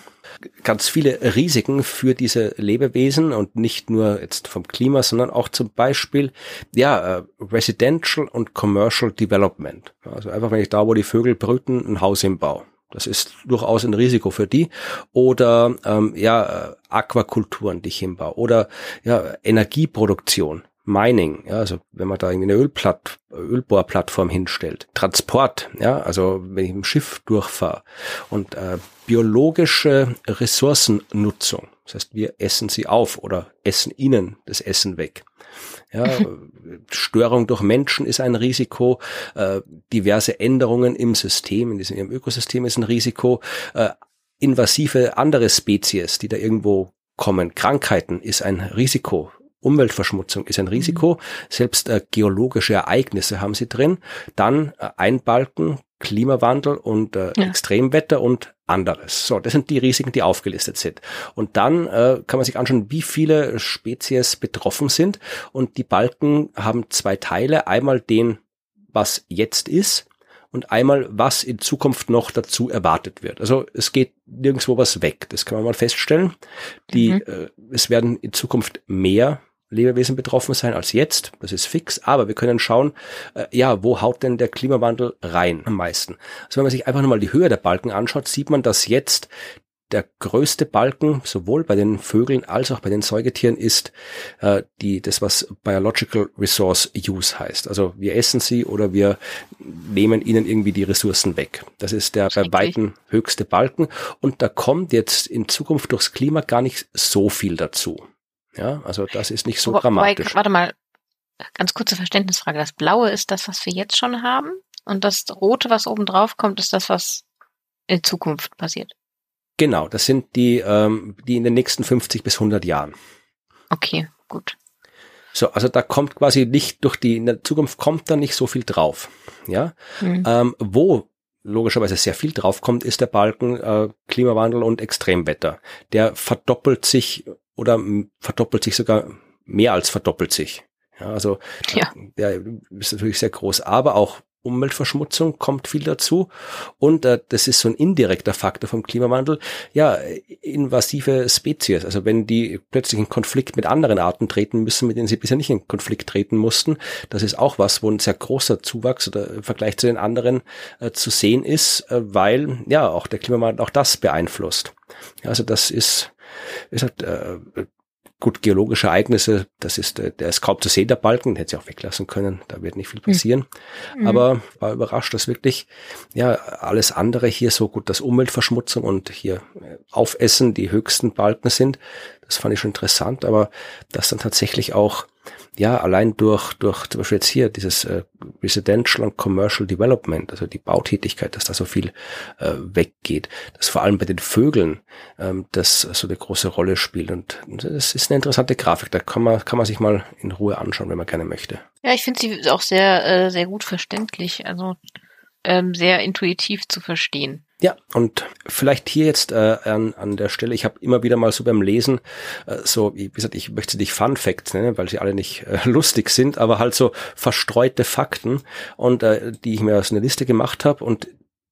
ganz viele Risiken für diese Lebewesen und nicht nur jetzt vom Klima, sondern auch zum Beispiel, ja, äh, Residential und Commercial Development. Also einfach, wenn ich da, wo die Vögel brüten, ein Haus im Bau. Das ist durchaus ein Risiko für die. Oder ähm, ja, äh, Aquakulturen, die ich hinbaue. Oder ja, Energieproduktion. Mining, ja, also wenn man da irgendwie eine Ölplatt, Ölbohrplattform hinstellt, Transport, ja, also wenn ich im Schiff durchfahre und äh, biologische Ressourcennutzung, Das heißt, wir essen sie auf oder essen ihnen das Essen weg. Ja, Störung durch Menschen ist ein Risiko, äh, diverse Änderungen im System, in diesem im Ökosystem ist ein Risiko, äh, invasive andere Spezies, die da irgendwo kommen, Krankheiten ist ein Risiko. Umweltverschmutzung ist ein Risiko, mhm. selbst äh, geologische Ereignisse haben sie drin. Dann äh, ein Balken, Klimawandel und äh, ja. Extremwetter und anderes. So, das sind die Risiken, die aufgelistet sind. Und dann äh, kann man sich anschauen, wie viele Spezies betroffen sind. Und die Balken haben zwei Teile. Einmal den, was jetzt ist und einmal, was in Zukunft noch dazu erwartet wird. Also es geht nirgendwo was weg. Das kann man mal feststellen. Die, mhm. äh, es werden in Zukunft mehr Lebewesen betroffen sein als jetzt. Das ist fix. Aber wir können schauen, äh, ja, wo haut denn der Klimawandel rein am meisten? Also wenn man sich einfach nochmal die Höhe der Balken anschaut, sieht man, dass jetzt der größte Balken sowohl bei den Vögeln als auch bei den Säugetieren ist äh, die das was Biological Resource Use heißt. Also wir essen sie oder wir nehmen ihnen irgendwie die Ressourcen weg. Das ist der bei weitem höchste Balken und da kommt jetzt in Zukunft durchs Klima gar nicht so viel dazu. Ja, also das ist nicht so Wo, dramatisch. Wobei, warte mal, ganz kurze Verständnisfrage. Das Blaue ist das, was wir jetzt schon haben und das Rote, was oben drauf kommt, ist das, was in Zukunft passiert. Genau, das sind die, ähm, die in den nächsten 50 bis 100 Jahren. Okay, gut. So, also da kommt quasi nicht durch die, in der Zukunft kommt da nicht so viel drauf. Ja, mhm. ähm, wo logischerweise sehr viel draufkommt, ist der Balken äh, Klimawandel und Extremwetter. Der verdoppelt sich oder verdoppelt sich sogar mehr als verdoppelt sich. Ja, also ja. der ist natürlich sehr groß, aber auch Umweltverschmutzung kommt viel dazu und äh, das ist so ein indirekter Faktor vom Klimawandel. Ja, invasive Spezies, also wenn die plötzlich in Konflikt mit anderen Arten treten müssen, mit denen sie bisher nicht in Konflikt treten mussten, das ist auch was, wo ein sehr großer Zuwachs oder im Vergleich zu den anderen äh, zu sehen ist, äh, weil ja auch der Klimawandel auch das beeinflusst. Also das ist ist halt, äh, gut, geologische Ereignisse, das ist, äh, der ist kaum zu sehen, der Balken, hätte sie auch weglassen können, da wird nicht viel passieren. Mhm. Aber war überrascht, dass wirklich, ja, alles andere hier so gut, dass Umweltverschmutzung und hier äh, Aufessen die höchsten Balken sind. Das fand ich schon interessant, aber dass dann tatsächlich auch ja, allein durch, durch zum Beispiel jetzt hier dieses äh, Residential und Commercial Development, also die Bautätigkeit, dass da so viel äh, weggeht, dass vor allem bei den Vögeln ähm, das so eine große Rolle spielt. Und das ist eine interessante Grafik, da kann man, kann man sich mal in Ruhe anschauen, wenn man gerne möchte. Ja, ich finde sie auch sehr, äh, sehr gut verständlich, also ähm, sehr intuitiv zu verstehen. Ja, und vielleicht hier jetzt äh, an, an der Stelle, ich habe immer wieder mal so beim Lesen, äh, so, wie gesagt, ich möchte sie nicht Fun Facts nennen, weil sie alle nicht äh, lustig sind, aber halt so verstreute Fakten und äh, die ich mir aus einer Liste gemacht habe und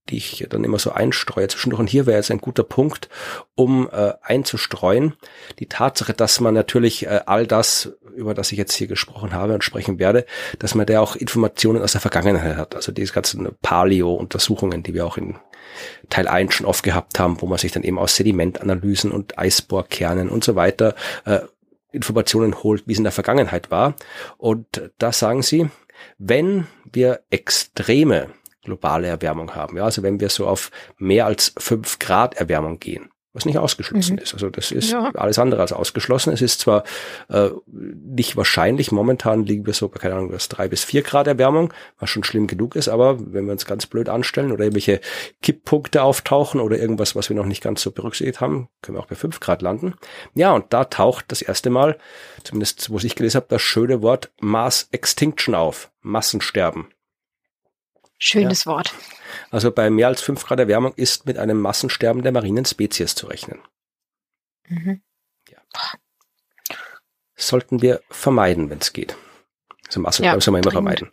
die ich dann immer so einstreue zwischendurch. Und hier wäre jetzt ein guter Punkt, um äh, einzustreuen. Die Tatsache, dass man natürlich äh, all das, über das ich jetzt hier gesprochen habe und sprechen werde, dass man da auch Informationen aus der Vergangenheit hat. Also diese ganzen Paleo-Untersuchungen, die wir auch in Teil 1 schon oft gehabt haben, wo man sich dann eben aus Sedimentanalysen und Eisbohrkernen und so weiter äh, Informationen holt, wie es in der Vergangenheit war. Und da sagen sie, wenn wir extreme globale Erwärmung haben. Ja, also wenn wir so auf mehr als fünf Grad Erwärmung gehen, was nicht ausgeschlossen mhm. ist. Also das ist ja. alles andere als ausgeschlossen. Es ist zwar äh, nicht wahrscheinlich, momentan liegen wir so bei, keine Ahnung, was drei bis vier Grad Erwärmung, was schon schlimm genug ist, aber wenn wir uns ganz blöd anstellen oder irgendwelche Kipppunkte auftauchen oder irgendwas, was wir noch nicht ganz so berücksichtigt haben, können wir auch bei fünf Grad landen. Ja, und da taucht das erste Mal, zumindest wo ich gelesen habe, das schöne Wort Mass Extinction auf, Massensterben. Schönes ja. Wort. Also bei mehr als fünf Grad Erwärmung ist mit einem Massensterben der marinen Spezies zu rechnen. Mhm. Ja. Sollten wir vermeiden, wenn es geht. Also Massensterben ja, soll man immer vermeiden.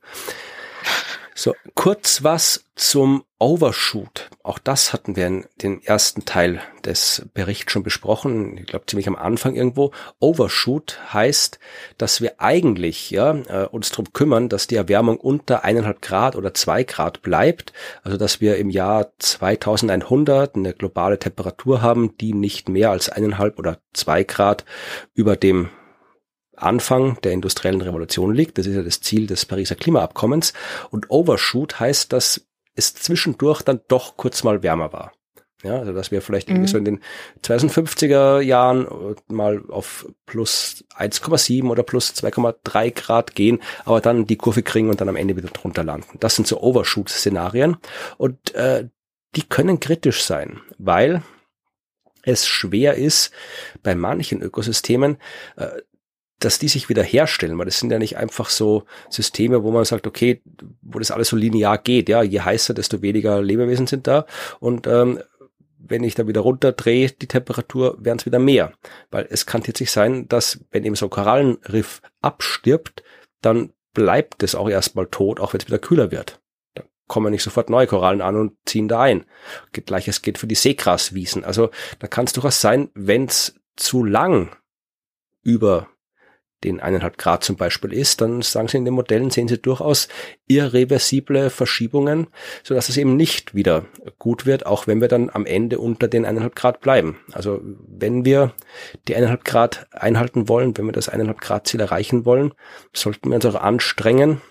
So, kurz was zum Overshoot. Auch das hatten wir in den ersten Teil des Berichts schon besprochen. Ich glaube ziemlich am Anfang irgendwo. Overshoot heißt, dass wir eigentlich ja, äh, uns darum kümmern, dass die Erwärmung unter eineinhalb Grad oder zwei Grad bleibt. Also dass wir im Jahr 2100 eine globale Temperatur haben, die nicht mehr als eineinhalb oder zwei Grad über dem Anfang der industriellen Revolution liegt. Das ist ja das Ziel des Pariser Klimaabkommens. Und Overshoot heißt, dass es zwischendurch dann doch kurz mal wärmer war. Ja, also dass wir vielleicht irgendwie mhm. so in den 2050er Jahren mal auf plus 1,7 oder plus 2,3 Grad gehen, aber dann die Kurve kriegen und dann am Ende wieder drunter landen. Das sind so Overshoot-Szenarien und äh, die können kritisch sein, weil es schwer ist, bei manchen Ökosystemen äh, dass die sich wieder herstellen, weil das sind ja nicht einfach so Systeme, wo man sagt, okay, wo das alles so linear geht, ja, je heißer, desto weniger Lebewesen sind da und ähm, wenn ich da wieder runterdrehe, die Temperatur, werden es wieder mehr. Weil es kann tatsächlich sein, dass wenn eben so ein Korallenriff abstirbt, dann bleibt es auch erstmal tot, auch wenn es wieder kühler wird. Dann kommen nicht sofort neue Korallen an und ziehen da ein. Gleiches geht für die Seegraswiesen. Also da kann es durchaus sein, wenn es zu lang über den eineinhalb Grad zum Beispiel ist, dann sagen sie in den Modellen, sehen sie durchaus irreversible Verschiebungen, so dass es eben nicht wieder gut wird, auch wenn wir dann am Ende unter den eineinhalb Grad bleiben. Also wenn wir die eineinhalb Grad einhalten wollen, wenn wir das eineinhalb Grad Ziel erreichen wollen, sollten wir uns auch anstrengen,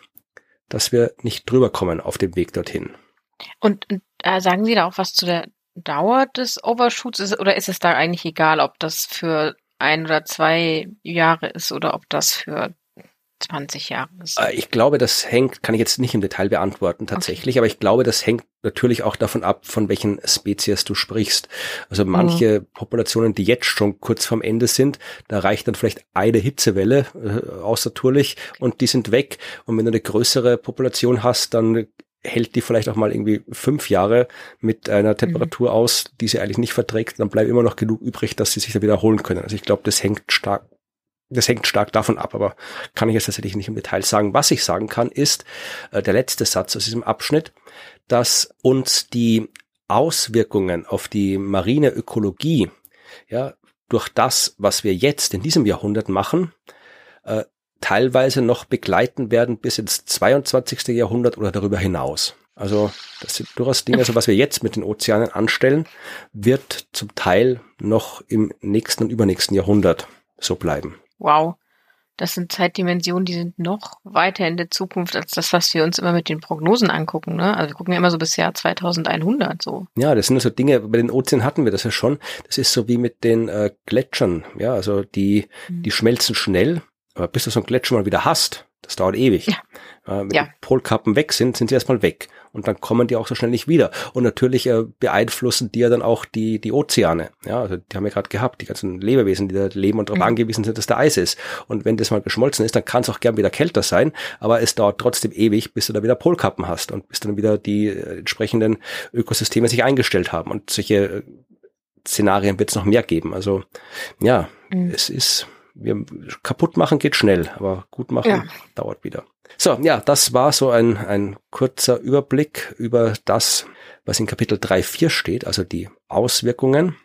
dass wir nicht drüber kommen auf dem Weg dorthin. Und äh, sagen Sie da auch was zu der Dauer des Overshoots ist, oder ist es da eigentlich egal, ob das für ein oder zwei Jahre ist oder ob das für 20 Jahre ist. Äh, ich glaube, das hängt, kann ich jetzt nicht im Detail beantworten tatsächlich, okay. aber ich glaube, das hängt natürlich auch davon ab, von welchen Spezies du sprichst. Also manche mhm. Populationen, die jetzt schon kurz vorm Ende sind, da reicht dann vielleicht eine Hitzewelle äh, außertourlich und die sind weg. Und wenn du eine größere Population hast, dann hält die vielleicht auch mal irgendwie fünf Jahre mit einer mhm. Temperatur mhm. aus, die sie eigentlich nicht verträgt, dann bleibt immer noch genug übrig, dass sie sich da wiederholen können. Also ich glaube, das hängt stark, das hängt stark davon ab, aber kann ich jetzt tatsächlich nicht im Detail sagen. Was ich sagen kann, ist äh, der letzte Satz aus diesem Abschnitt, dass uns die Auswirkungen auf die marine Ökologie, ja, durch das, was wir jetzt in diesem Jahrhundert machen, äh, teilweise noch begleiten werden bis ins 22. Jahrhundert oder darüber hinaus. Also das sind durchaus Dinge, also was wir jetzt mit den Ozeanen anstellen, wird zum Teil noch im nächsten und übernächsten Jahrhundert so bleiben. Wow. Das sind Zeitdimensionen, die sind noch weiter in der Zukunft als das, was wir uns immer mit den Prognosen angucken. Ne? Also wir gucken ja immer so bis Jahr 2100 so. Ja, das sind so Dinge, bei den Ozeanen hatten wir das ja schon. Das ist so wie mit den äh, Gletschern. Ja, also die, mhm. die schmelzen schnell bis du so ein Gletscher mal wieder hast, das dauert ewig. Ja. Äh, wenn ja. die Polkappen weg sind, sind sie erstmal weg. Und dann kommen die auch so schnell nicht wieder. Und natürlich äh, beeinflussen die ja dann auch die, die Ozeane. Ja, also die haben wir gerade gehabt, die ganzen Lebewesen, die da leben und darauf mhm. angewiesen sind, dass da Eis ist. Und wenn das mal geschmolzen ist, dann kann es auch gern wieder kälter sein, aber es dauert trotzdem ewig, bis du da wieder Polkappen hast und bis dann wieder die äh, entsprechenden Ökosysteme sich eingestellt haben. Und solche äh, Szenarien wird es noch mehr geben. Also ja, mhm. es ist wir kaputt machen geht schnell, aber gut machen ja. dauert wieder. So, ja, das war so ein, ein kurzer Überblick über das, was in Kapitel 3, 4 steht, also die Auswirkungen.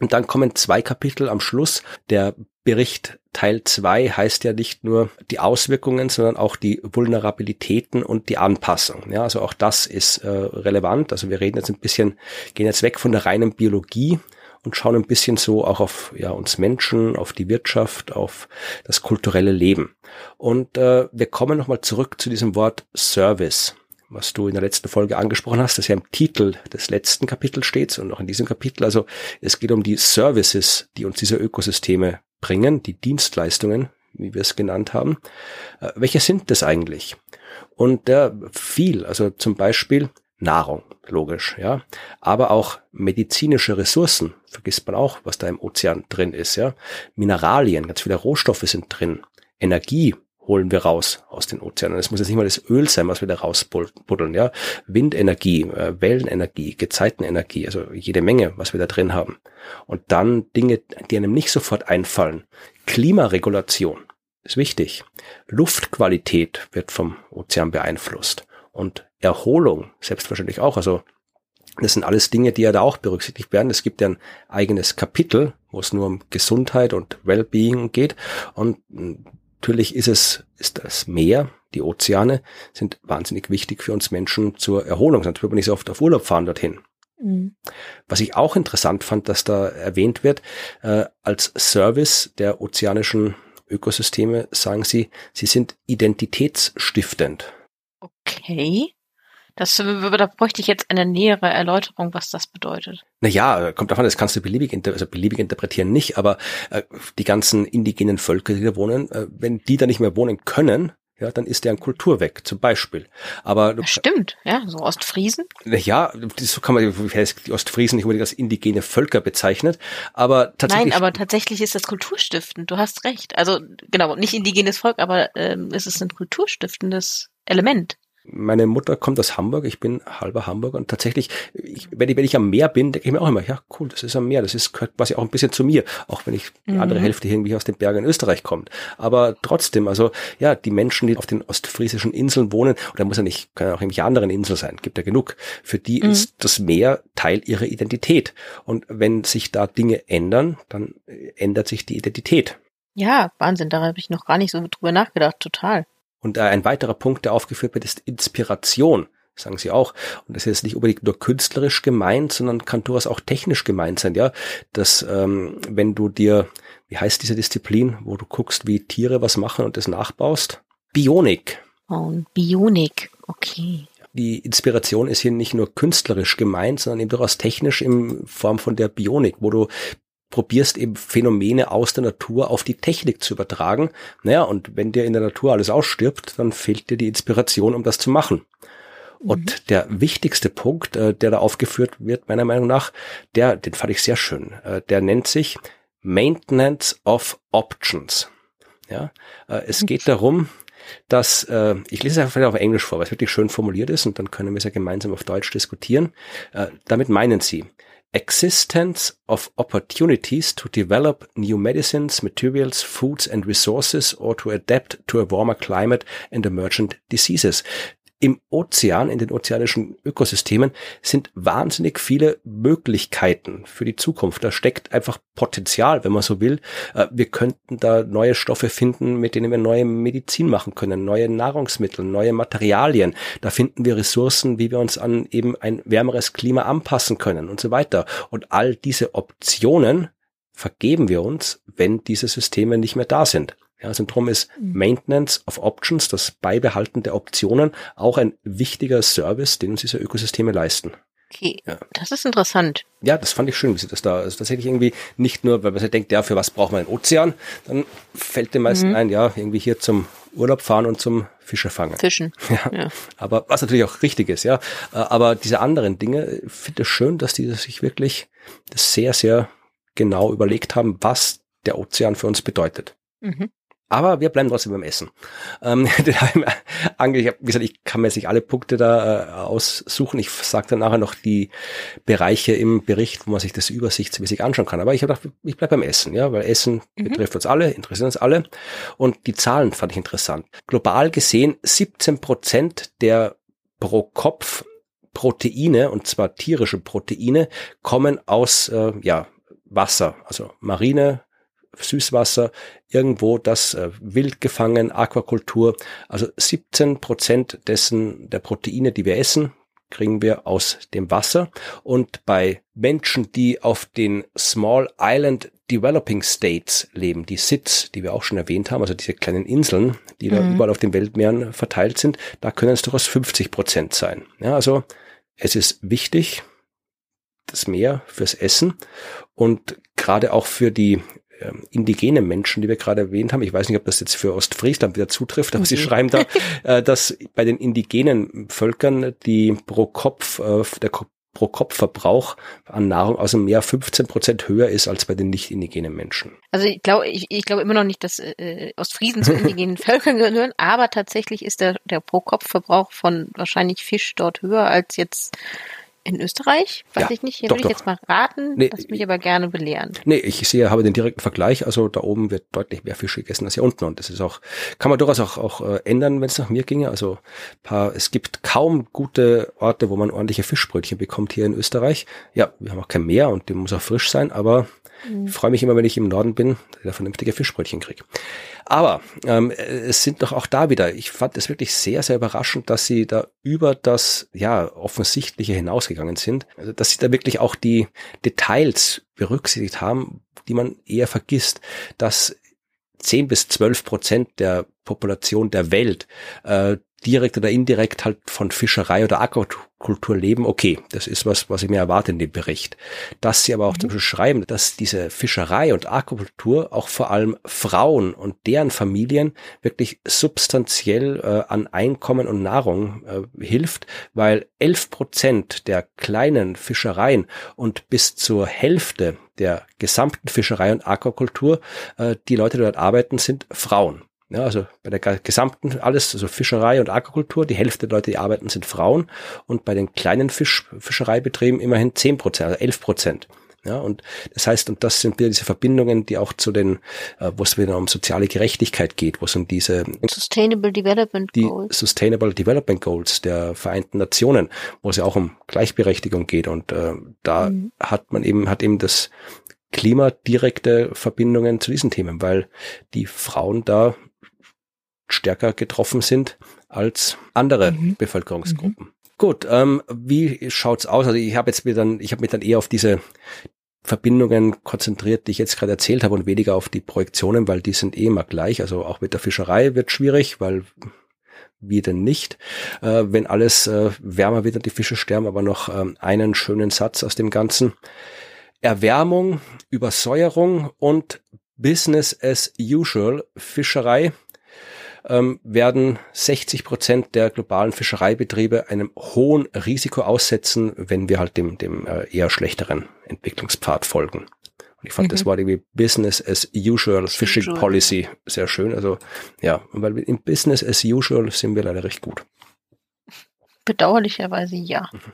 Und dann kommen zwei Kapitel am Schluss. Der Bericht Teil 2 heißt ja nicht nur die Auswirkungen, sondern auch die Vulnerabilitäten und die Anpassung. Ja, also auch das ist äh, relevant. Also wir reden jetzt ein bisschen, gehen jetzt weg von der reinen Biologie und schauen ein bisschen so auch auf ja, uns Menschen, auf die Wirtschaft, auf das kulturelle Leben. Und äh, wir kommen nochmal zurück zu diesem Wort Service, was du in der letzten Folge angesprochen hast, das ja im Titel des letzten Kapitels steht und auch in diesem Kapitel. Also es geht um die Services, die uns diese Ökosysteme bringen, die Dienstleistungen, wie wir es genannt haben. Äh, welche sind das eigentlich? Und äh, viel, also zum Beispiel Nahrung, logisch, ja. Aber auch medizinische Ressourcen, vergisst man auch, was da im Ozean drin ist, ja. Mineralien, ganz viele Rohstoffe sind drin. Energie holen wir raus aus den Ozeanen. Es muss jetzt nicht mal das Öl sein, was wir da rausbuddeln, ja. Windenergie, äh, Wellenenergie, Gezeitenenergie, also jede Menge, was wir da drin haben. Und dann Dinge, die einem nicht sofort einfallen. Klimaregulation ist wichtig. Luftqualität wird vom Ozean beeinflusst. Und Erholung selbstverständlich auch. Also das sind alles Dinge, die ja da auch berücksichtigt werden. Es gibt ja ein eigenes Kapitel, wo es nur um Gesundheit und Wellbeing geht. Und natürlich ist es, ist das Meer, die Ozeane sind wahnsinnig wichtig für uns Menschen zur Erholung. Sonst würde man nicht so oft auf Urlaub fahren dorthin. Mhm. Was ich auch interessant fand, dass da erwähnt wird, äh, als Service der ozeanischen Ökosysteme sagen sie, sie sind identitätsstiftend. Okay. Das, da bräuchte ich jetzt eine nähere Erläuterung, was das bedeutet. Naja, kommt davon, das kannst du beliebig, also beliebig interpretieren nicht, aber äh, die ganzen indigenen Völker, die da wohnen, äh, wenn die da nicht mehr wohnen können, ja, dann ist deren Kultur weg, zum Beispiel. Aber das stimmt, ja, so Ostfriesen. Ja, so kann man die Ostfriesen nicht unbedingt als indigene Völker bezeichnet, aber tatsächlich. Nein, aber tatsächlich ist das kulturstiftend. Du hast recht. Also genau, nicht indigenes Volk, aber ähm, es ist ein kulturstiftendes Element. Meine Mutter kommt aus Hamburg, ich bin halber Hamburger und tatsächlich, ich, wenn, ich, wenn ich am Meer bin, denke ich mir auch immer, ja cool, das ist am Meer, das ist quasi auch ein bisschen zu mir, auch wenn ich die mhm. andere Hälfte irgendwie aus den Bergen in Österreich kommt. Aber trotzdem, also ja, die Menschen, die auf den ostfriesischen Inseln wohnen, oder muss ja nicht, kann ja auch irgendwelche anderen Inseln sein, gibt ja genug, für die mhm. ist das Meer Teil ihrer Identität. Und wenn sich da Dinge ändern, dann ändert sich die Identität. Ja, Wahnsinn, da habe ich noch gar nicht so drüber nachgedacht, total. Und ein weiterer Punkt, der aufgeführt wird, ist Inspiration sagen sie auch. Und das ist nicht unbedingt nur künstlerisch gemeint, sondern kann durchaus auch technisch gemeint sein, ja. Dass ähm, wenn du dir, wie heißt diese Disziplin, wo du guckst, wie Tiere was machen und das nachbaust? Bionik. Oh, Bionik, okay. Die Inspiration ist hier nicht nur künstlerisch gemeint, sondern eben durchaus technisch in Form von der Bionik, wo du probierst eben Phänomene aus der Natur auf die Technik zu übertragen. Naja, und wenn dir in der Natur alles ausstirbt, dann fehlt dir die Inspiration, um das zu machen. Mhm. Und der wichtigste Punkt, äh, der da aufgeführt wird, meiner Meinung nach, der, den fand ich sehr schön, äh, der nennt sich Maintenance of Options. Ja, äh, es geht darum, dass, äh, ich lese es einfach auf Englisch vor, weil es wirklich schön formuliert ist und dann können wir es ja gemeinsam auf Deutsch diskutieren. Äh, damit meinen sie, existence of opportunities to develop new medicines, materials, foods and resources or to adapt to a warmer climate and emergent diseases im Ozean, in den ozeanischen Ökosystemen sind wahnsinnig viele Möglichkeiten für die Zukunft. Da steckt einfach Potenzial, wenn man so will. Äh, wir könnten da neue Stoffe finden, mit denen wir neue Medizin machen können, neue Nahrungsmittel, neue Materialien. Da finden wir Ressourcen, wie wir uns an eben ein wärmeres Klima anpassen können und so weiter. Und all diese Optionen vergeben wir uns, wenn diese Systeme nicht mehr da sind. Ja, also drum ist mhm. Maintenance of Options, das Beibehalten der Optionen, auch ein wichtiger Service, den uns diese Ökosysteme leisten. Okay, ja. das ist interessant. Ja, das fand ich schön, wie sie das da, also tatsächlich irgendwie nicht nur, weil man sich denkt, ja, für was braucht man einen Ozean, dann fällt den meisten mhm. ein, ja, irgendwie hier zum Urlaub fahren und zum Fische fangen. Fischen. Ja. ja. Aber was natürlich auch richtig ist, ja. Aber diese anderen Dinge, finde ich schön, dass die sich wirklich sehr, sehr genau überlegt haben, was der Ozean für uns bedeutet. Mhm. Aber wir bleiben trotzdem beim Essen. Ähm, wie gesagt, ich kann mir jetzt nicht alle Punkte da äh, aussuchen. Ich sage dann nachher noch die Bereiche im Bericht, wo man sich das übersichtsmäßig anschauen kann. Aber ich habe gedacht, ich bleibe beim Essen, ja, weil Essen mhm. betrifft uns alle, interessiert uns alle. Und die Zahlen fand ich interessant. Global gesehen 17 Prozent der pro Kopf Proteine, und zwar tierische Proteine, kommen aus äh, ja, Wasser, also Marine, Süßwasser, irgendwo das äh, wild gefangen, Aquakultur. Also 17 Prozent dessen der Proteine, die wir essen, kriegen wir aus dem Wasser. Und bei Menschen, die auf den Small Island Developing States leben, die SIDS, die wir auch schon erwähnt haben, also diese kleinen Inseln, die mhm. da überall auf den Weltmeeren verteilt sind, da können es durchaus 50 Prozent sein. Ja, also es ist wichtig, das Meer fürs Essen und gerade auch für die ähm, indigene Menschen, die wir gerade erwähnt haben. Ich weiß nicht, ob das jetzt für Ostfriesland wieder zutrifft, aber mhm. sie schreiben da, äh, dass bei den indigenen Völkern die pro Kopf, äh, der pro Kopf Verbrauch an Nahrung aus dem Meer 15 Prozent höher ist als bei den nicht indigenen Menschen. Also ich glaube, ich, ich glaube immer noch nicht, dass äh, Ostfriesen zu indigenen Völkern gehören, aber tatsächlich ist der, der pro Kopf Verbrauch von wahrscheinlich Fisch dort höher als jetzt in Österreich? Weiß ja, ich nicht. Hier doch, will ich doch. jetzt mal raten, nee, lass mich aber gerne belehren. Nee, ich sehe, habe den direkten Vergleich. Also da oben wird deutlich mehr Fisch gegessen als hier unten. Und das ist auch, kann man durchaus auch, auch äh, ändern, wenn es nach mir ginge. Also paar, es gibt kaum gute Orte, wo man ordentliche Fischbrötchen bekommt hier in Österreich. Ja, wir haben auch kein Meer und die muss auch frisch sein, aber mhm. ich freue mich immer, wenn ich im Norden bin, da vernünftige Fischbrötchen kriege. Aber ähm, es sind doch auch da wieder, ich fand es wirklich sehr, sehr überraschend, dass sie da über das ja offensichtliche hinausgegangen sind. Also dass sie da wirklich auch die Details berücksichtigt haben, die man eher vergisst, dass 10 bis 12 Prozent der Population der Welt äh, direkt oder indirekt halt von Fischerei oder Aquakultur leben, okay, das ist was, was ich mir erwarte in dem Bericht. Dass sie aber auch mhm. zum Beispiel schreiben, dass diese Fischerei und Aquakultur auch vor allem Frauen und deren Familien wirklich substanziell äh, an Einkommen und Nahrung äh, hilft, weil elf Prozent der kleinen Fischereien und bis zur Hälfte der gesamten Fischerei und Aquakultur, äh, die Leute, die dort arbeiten, sind Frauen. Ja, also bei der gesamten alles, also Fischerei und Aquakultur, die Hälfte der Leute, die arbeiten, sind Frauen und bei den kleinen Fisch, Fischereibetrieben immerhin zehn Prozent, also elf Prozent. Ja, und das heißt, und das sind wieder diese Verbindungen, die auch zu den, äh, wo es wieder um soziale Gerechtigkeit geht, wo es um diese Sustainable Development die Goals. Sustainable Development Goals der Vereinten Nationen, wo es ja auch um Gleichberechtigung geht. Und äh, da mhm. hat man eben, hat eben das Klima direkte Verbindungen zu diesen Themen, weil die Frauen da stärker getroffen sind als andere mhm. Bevölkerungsgruppen. Mhm. Gut, ähm, wie schaut's aus? Also ich habe jetzt mir dann, ich habe mich dann eher auf diese Verbindungen konzentriert, die ich jetzt gerade erzählt habe und weniger auf die Projektionen, weil die sind eh immer gleich. Also auch mit der Fischerei wird schwierig, weil wie denn nicht, äh, wenn alles äh, wärmer wird und die Fische sterben, aber noch ähm, einen schönen Satz aus dem Ganzen. Erwärmung, Übersäuerung und Business as usual Fischerei ähm, werden 60 Prozent der globalen Fischereibetriebe einem hohen Risiko aussetzen, wenn wir halt dem, dem äh, eher schlechteren Entwicklungspfad folgen. Und ich fand mhm. das Wort irgendwie Business as usual Fishing usual. Policy sehr schön. Also ja, weil im Business as usual sind wir leider recht gut. Bedauerlicherweise ja. Mhm.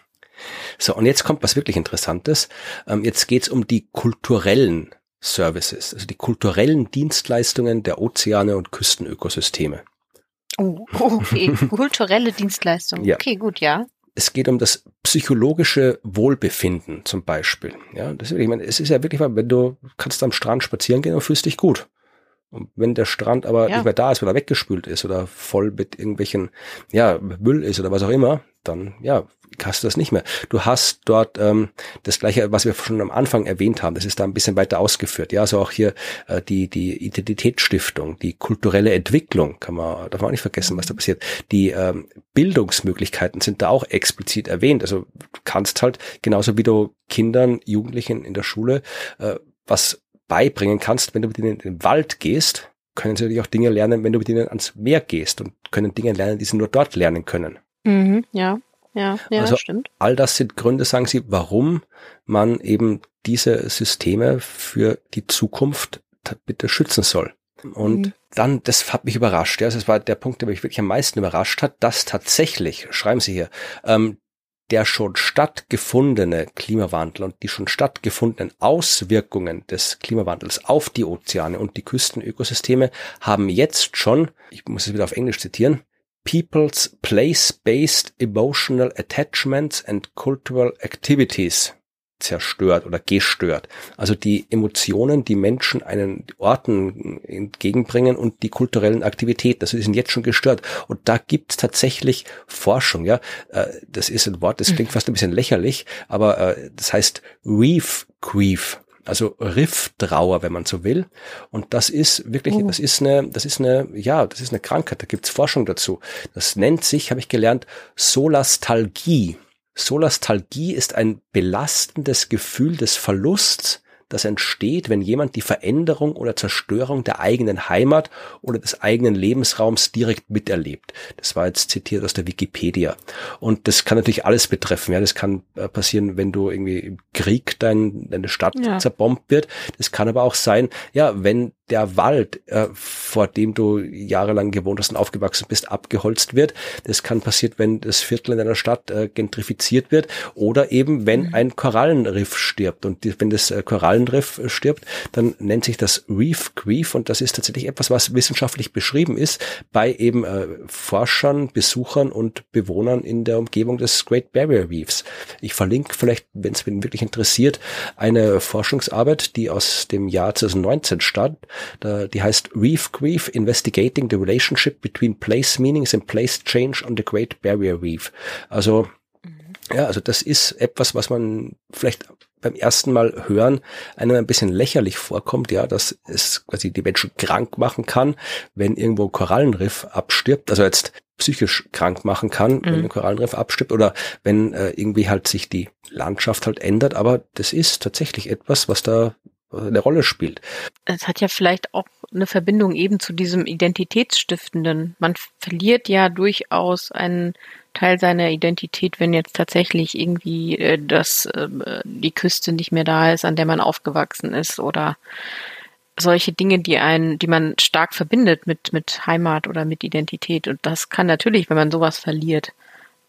So, und jetzt kommt was wirklich Interessantes. Ähm, jetzt geht's um die kulturellen Services, also die kulturellen Dienstleistungen der Ozeane und Küstenökosysteme. Oh, okay, kulturelle Dienstleistungen. Ja. Okay, gut, ja. Es geht um das psychologische Wohlbefinden zum Beispiel. Ja, das, ich meine, es ist ja wirklich, wenn du kannst am Strand spazieren gehen und fühlst dich gut. Und wenn der Strand aber ja. nicht mehr da ist, weil er weggespült ist oder voll mit irgendwelchen, ja, Müll ist oder was auch immer, dann, ja, hast du das nicht mehr. Du hast dort ähm, das gleiche, was wir schon am Anfang erwähnt haben, das ist da ein bisschen weiter ausgeführt. Ja, also auch hier äh, die die Identitätsstiftung, die kulturelle Entwicklung, kann man darf man auch nicht vergessen, was da passiert. Die ähm, Bildungsmöglichkeiten sind da auch explizit erwähnt. Also du kannst halt genauso wie du Kindern, Jugendlichen in der Schule äh, was beibringen kannst, wenn du mit ihnen in den Wald gehst, können sie natürlich auch Dinge lernen, wenn du mit ihnen ans Meer gehst und können Dinge lernen, die sie nur dort lernen können. Mhm, ja. Ja, ja, also stimmt. All das sind Gründe, sagen Sie, warum man eben diese Systeme für die Zukunft bitte schützen soll. Und mhm. dann, das hat mich überrascht. Ja, das war der Punkt, der mich wirklich am meisten überrascht hat, dass tatsächlich, schreiben Sie hier, ähm, der schon stattgefundene Klimawandel und die schon stattgefundenen Auswirkungen des Klimawandels auf die Ozeane und die Küstenökosysteme haben jetzt schon, ich muss es wieder auf Englisch zitieren, people's place-based emotional attachments and cultural activities zerstört oder gestört. Also die Emotionen, die Menschen einen Orten entgegenbringen und die kulturellen Aktivitäten, also die sind jetzt schon gestört. Und da gibt's tatsächlich Forschung, ja. Äh, das ist ein Wort, das klingt fast ein bisschen lächerlich, aber äh, das heißt Reef Grief also Rifftrauer, wenn man so will. Und das ist wirklich, oh. das ist eine, das ist eine, ja, das ist eine Krankheit. Da gibt's Forschung dazu. Das nennt sich, habe ich gelernt, Solastalgie. Solastalgie ist ein belastendes Gefühl des Verlusts das entsteht, wenn jemand die Veränderung oder Zerstörung der eigenen Heimat oder des eigenen Lebensraums direkt miterlebt. Das war jetzt zitiert aus der Wikipedia. Und das kann natürlich alles betreffen. Ja, das kann äh, passieren, wenn du irgendwie im Krieg dein, deine Stadt ja. zerbombt wird. Das kann aber auch sein, ja, wenn der Wald, äh, vor dem du jahrelang gewohnt hast und aufgewachsen bist, abgeholzt wird. Das kann passieren, wenn das Viertel in einer Stadt äh, gentrifiziert wird oder eben, wenn mhm. ein Korallenriff stirbt. Und die, wenn das äh, Korallenriff äh, stirbt, dann nennt sich das Reef Grief und das ist tatsächlich etwas, was wissenschaftlich beschrieben ist bei eben äh, Forschern, Besuchern und Bewohnern in der Umgebung des Great Barrier Reefs. Ich verlinke vielleicht, wenn es wirklich interessiert, eine Forschungsarbeit, die aus dem Jahr 2019 stammt da, die heißt Reef Grief Investigating the Relationship Between Place Meanings and Place Change on the Great Barrier Reef. Also Ja, also das ist etwas, was man vielleicht beim ersten Mal hören einem ein bisschen lächerlich vorkommt, ja, dass es quasi die Menschen krank machen kann, wenn irgendwo ein Korallenriff abstirbt, also jetzt psychisch krank machen kann, mhm. wenn ein Korallenriff abstirbt oder wenn äh, irgendwie halt sich die Landschaft halt ändert, aber das ist tatsächlich etwas, was da eine Rolle spielt. Es hat ja vielleicht auch eine Verbindung eben zu diesem Identitätsstiftenden. Man verliert ja durchaus einen Teil seiner Identität, wenn jetzt tatsächlich irgendwie äh, das, äh, die Küste nicht mehr da ist, an der man aufgewachsen ist oder solche Dinge, die einen, die man stark verbindet mit, mit Heimat oder mit Identität. Und das kann natürlich, wenn man sowas verliert,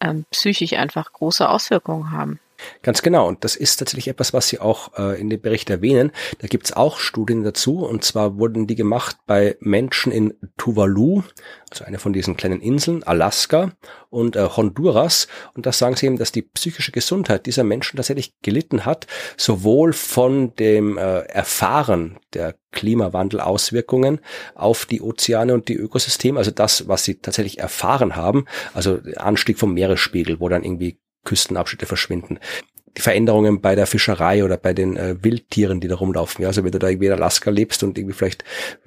ähm, psychisch einfach große Auswirkungen haben. Ganz genau. Und das ist tatsächlich etwas, was Sie auch äh, in dem Bericht erwähnen. Da gibt's auch Studien dazu. Und zwar wurden die gemacht bei Menschen in Tuvalu, also eine von diesen kleinen Inseln, Alaska und äh, Honduras. Und da sagen sie eben, dass die psychische Gesundheit dieser Menschen tatsächlich gelitten hat, sowohl von dem äh, Erfahren der Klimawandelauswirkungen auf die Ozeane und die Ökosysteme, also das, was sie tatsächlich erfahren haben, also Anstieg vom Meeresspiegel, wo dann irgendwie Küstenabschnitte verschwinden. Die Veränderungen bei der Fischerei oder bei den äh, Wildtieren, die da rumlaufen. Ja, also wenn du da irgendwie in Alaska lebst und irgendwie vielleicht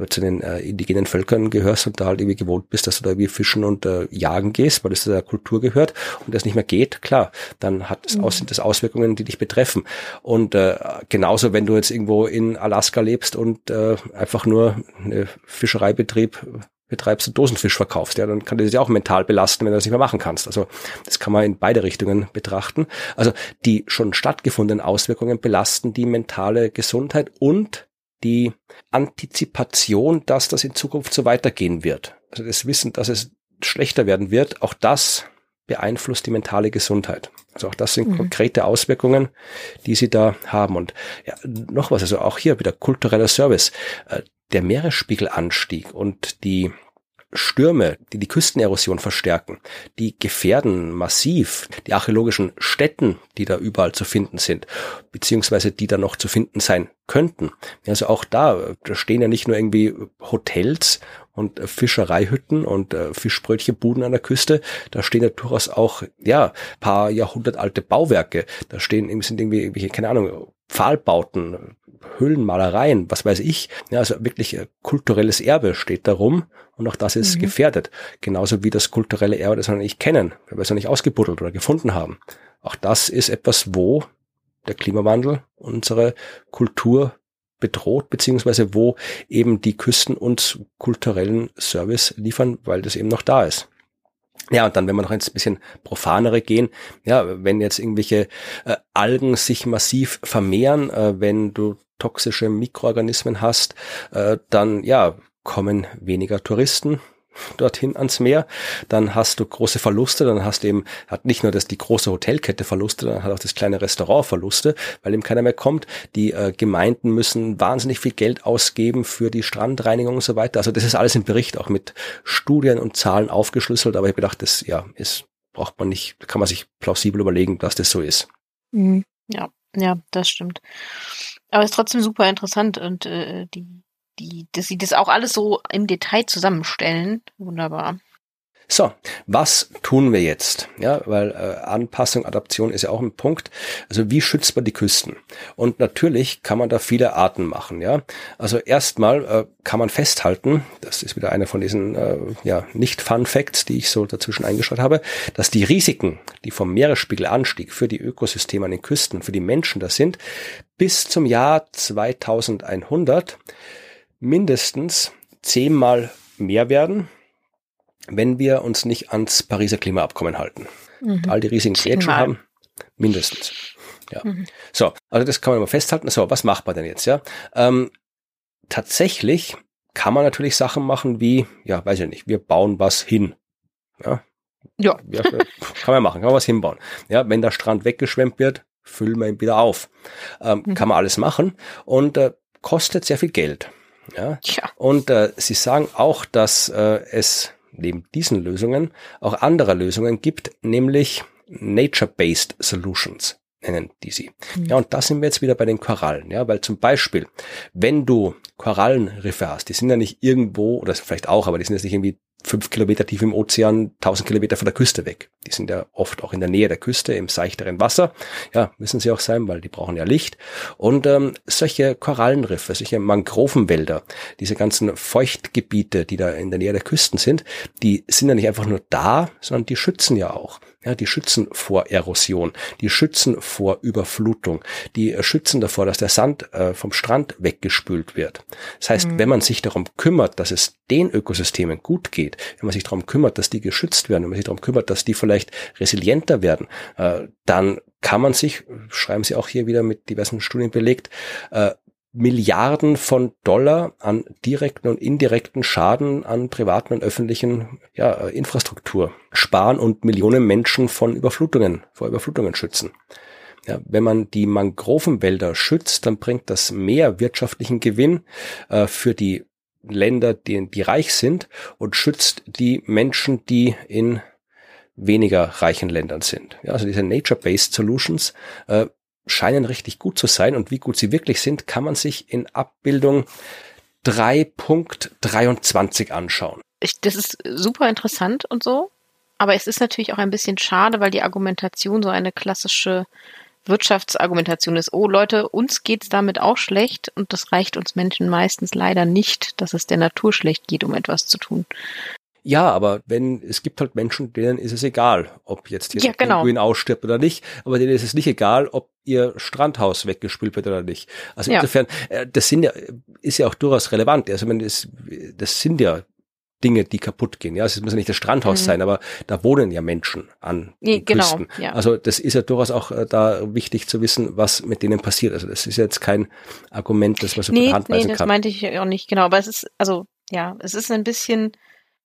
zu den äh, indigenen Völkern gehörst und da halt irgendwie gewohnt bist, dass du da irgendwie fischen und äh, jagen gehst, weil das zu der Kultur gehört und das nicht mehr geht, klar, dann hat es mhm. aus, sind das Auswirkungen, die dich betreffen. Und äh, genauso, wenn du jetzt irgendwo in Alaska lebst und äh, einfach nur eine Fischereibetrieb betreibst und Dosenfisch verkaufst, ja, dann kann das ja auch mental belasten, wenn du das nicht mehr machen kannst. Also das kann man in beide Richtungen betrachten. Also die schon stattgefundenen Auswirkungen belasten die mentale Gesundheit und die Antizipation, dass das in Zukunft so weitergehen wird. Also das Wissen, dass es schlechter werden wird, auch das beeinflusst die mentale Gesundheit. Also auch das sind mhm. konkrete Auswirkungen, die sie da haben. Und ja, noch was, also auch hier wieder kultureller Service. Der Meeresspiegelanstieg und die Stürme, die die Küstenerosion verstärken, die gefährden massiv die archäologischen Stätten, die da überall zu finden sind, beziehungsweise die da noch zu finden sein könnten. Also auch da, da stehen ja nicht nur irgendwie Hotels und äh, Fischereihütten und äh, Fischbrötchenbuden an der Küste, da stehen ja durchaus auch, ja, paar jahrhundertalte Bauwerke. Da stehen, sind irgendwie, keine Ahnung, Pfahlbauten, Höhlenmalereien, was weiß ich. Ja, also wirklich äh, kulturelles Erbe steht darum und auch das ist mhm. gefährdet. Genauso wie das kulturelle Erbe, das wir nicht kennen, weil wir es noch nicht ausgebuddelt oder gefunden haben. Auch das ist etwas, wo der Klimawandel unsere Kultur bedroht, beziehungsweise wo eben die Küsten uns kulturellen Service liefern, weil das eben noch da ist. Ja, und dann, wenn wir noch ein bisschen profanere gehen, ja, wenn jetzt irgendwelche äh, Algen sich massiv vermehren, äh, wenn du toxische Mikroorganismen hast, äh, dann ja, kommen weniger Touristen dorthin ans Meer, dann hast du große Verluste, dann hast du eben, hat nicht nur das die große Hotelkette Verluste, dann hat auch das kleine Restaurant Verluste, weil eben keiner mehr kommt. Die äh, Gemeinden müssen wahnsinnig viel Geld ausgeben für die Strandreinigung und so weiter. Also das ist alles im Bericht auch mit Studien und Zahlen aufgeschlüsselt, aber ich bedachte, das ja, ist, braucht man nicht, kann man sich plausibel überlegen, dass das so ist. Mhm. Ja, ja, das stimmt. Aber es ist trotzdem super interessant und äh, die, die, dass sie das auch alles so im Detail zusammenstellen. Wunderbar. So, was tun wir jetzt? Ja, weil äh, Anpassung, Adaption ist ja auch ein Punkt. Also wie schützt man die Küsten? Und natürlich kann man da viele Arten machen. Ja, also erstmal äh, kann man festhalten, das ist wieder einer von diesen äh, ja nicht Fun Facts, die ich so dazwischen eingeschaut habe, dass die Risiken, die vom Meeresspiegelanstieg für die Ökosysteme an den Küsten, für die Menschen da sind, bis zum Jahr 2100 mindestens zehnmal mehr werden wenn wir uns nicht ans Pariser Klimaabkommen halten. Mhm. All die Risiken, die wir jetzt schon haben, mindestens. Ja. Mhm. So, also das kann man mal festhalten. So, was macht man denn jetzt? Ja, ähm, tatsächlich kann man natürlich Sachen machen wie, ja, weiß ich nicht, wir bauen was hin. Ja, ja. ja kann man machen, kann man was hinbauen. Ja, wenn der Strand weggeschwemmt wird, füllen wir ihn wieder auf. Ähm, mhm. Kann man alles machen und äh, kostet sehr viel Geld. Ja. ja. Und äh, sie sagen auch, dass äh, es neben diesen Lösungen auch andere Lösungen gibt, nämlich Nature-Based Solutions nennen die sie. Mhm. Ja, und da sind wir jetzt wieder bei den Korallen, ja, weil zum Beispiel, wenn du Korallenriffe hast, die sind ja nicht irgendwo, oder vielleicht auch, aber die sind jetzt nicht irgendwie fünf Kilometer tief im Ozean, tausend Kilometer von der Küste weg. Die sind ja oft auch in der Nähe der Küste, im seichteren Wasser. Ja, müssen sie auch sein, weil die brauchen ja Licht. Und ähm, solche Korallenriffe, solche Mangrovenwälder, diese ganzen Feuchtgebiete, die da in der Nähe der Küsten sind, die sind ja nicht einfach nur da, sondern die schützen ja auch. Ja, die schützen vor Erosion, die schützen vor Überflutung, die schützen davor, dass der Sand äh, vom Strand weggespült wird. Das heißt, mhm. wenn man sich darum kümmert, dass es den Ökosystemen gut geht, wenn man sich darum kümmert, dass die geschützt werden, wenn man sich darum kümmert, dass die vielleicht resilienter werden, äh, dann kann man sich, schreiben Sie auch hier wieder mit diversen Studien belegt, äh, Milliarden von Dollar an direkten und indirekten Schaden an privaten und öffentlichen ja, Infrastruktur sparen und Millionen Menschen von Überflutungen, vor Überflutungen schützen. Ja, wenn man die Mangrovenwälder schützt, dann bringt das mehr wirtschaftlichen Gewinn äh, für die Länder, die, die reich sind und schützt die Menschen, die in weniger reichen Ländern sind. Ja, also diese Nature-Based Solutions äh, scheinen richtig gut zu sein und wie gut sie wirklich sind, kann man sich in Abbildung 3.23 anschauen. Ich, das ist super interessant und so, aber es ist natürlich auch ein bisschen schade, weil die Argumentation so eine klassische Wirtschaftsargumentation ist, oh Leute, uns geht's damit auch schlecht und das reicht uns Menschen meistens leider nicht, dass es der Natur schlecht geht, um etwas zu tun. Ja, aber wenn, es gibt halt Menschen, denen ist es egal, ob jetzt hier ja, genau. Pinguin ausstirbt oder nicht, aber denen ist es nicht egal, ob ihr Strandhaus weggespült wird oder nicht. Also ja. insofern, äh, das sind ja, ist ja auch durchaus relevant. Also wenn das, das sind ja Dinge, die kaputt gehen. Ja, es muss ja nicht das Strandhaus mhm. sein, aber da wohnen ja Menschen an nee, den genau, Küsten. Ja. Also das ist ja durchaus auch äh, da wichtig zu wissen, was mit denen passiert. Also das ist jetzt kein Argument, das man so nee, von Hand weisen nee, das meinte ich auch nicht genau. Aber es ist also ja, es ist ein bisschen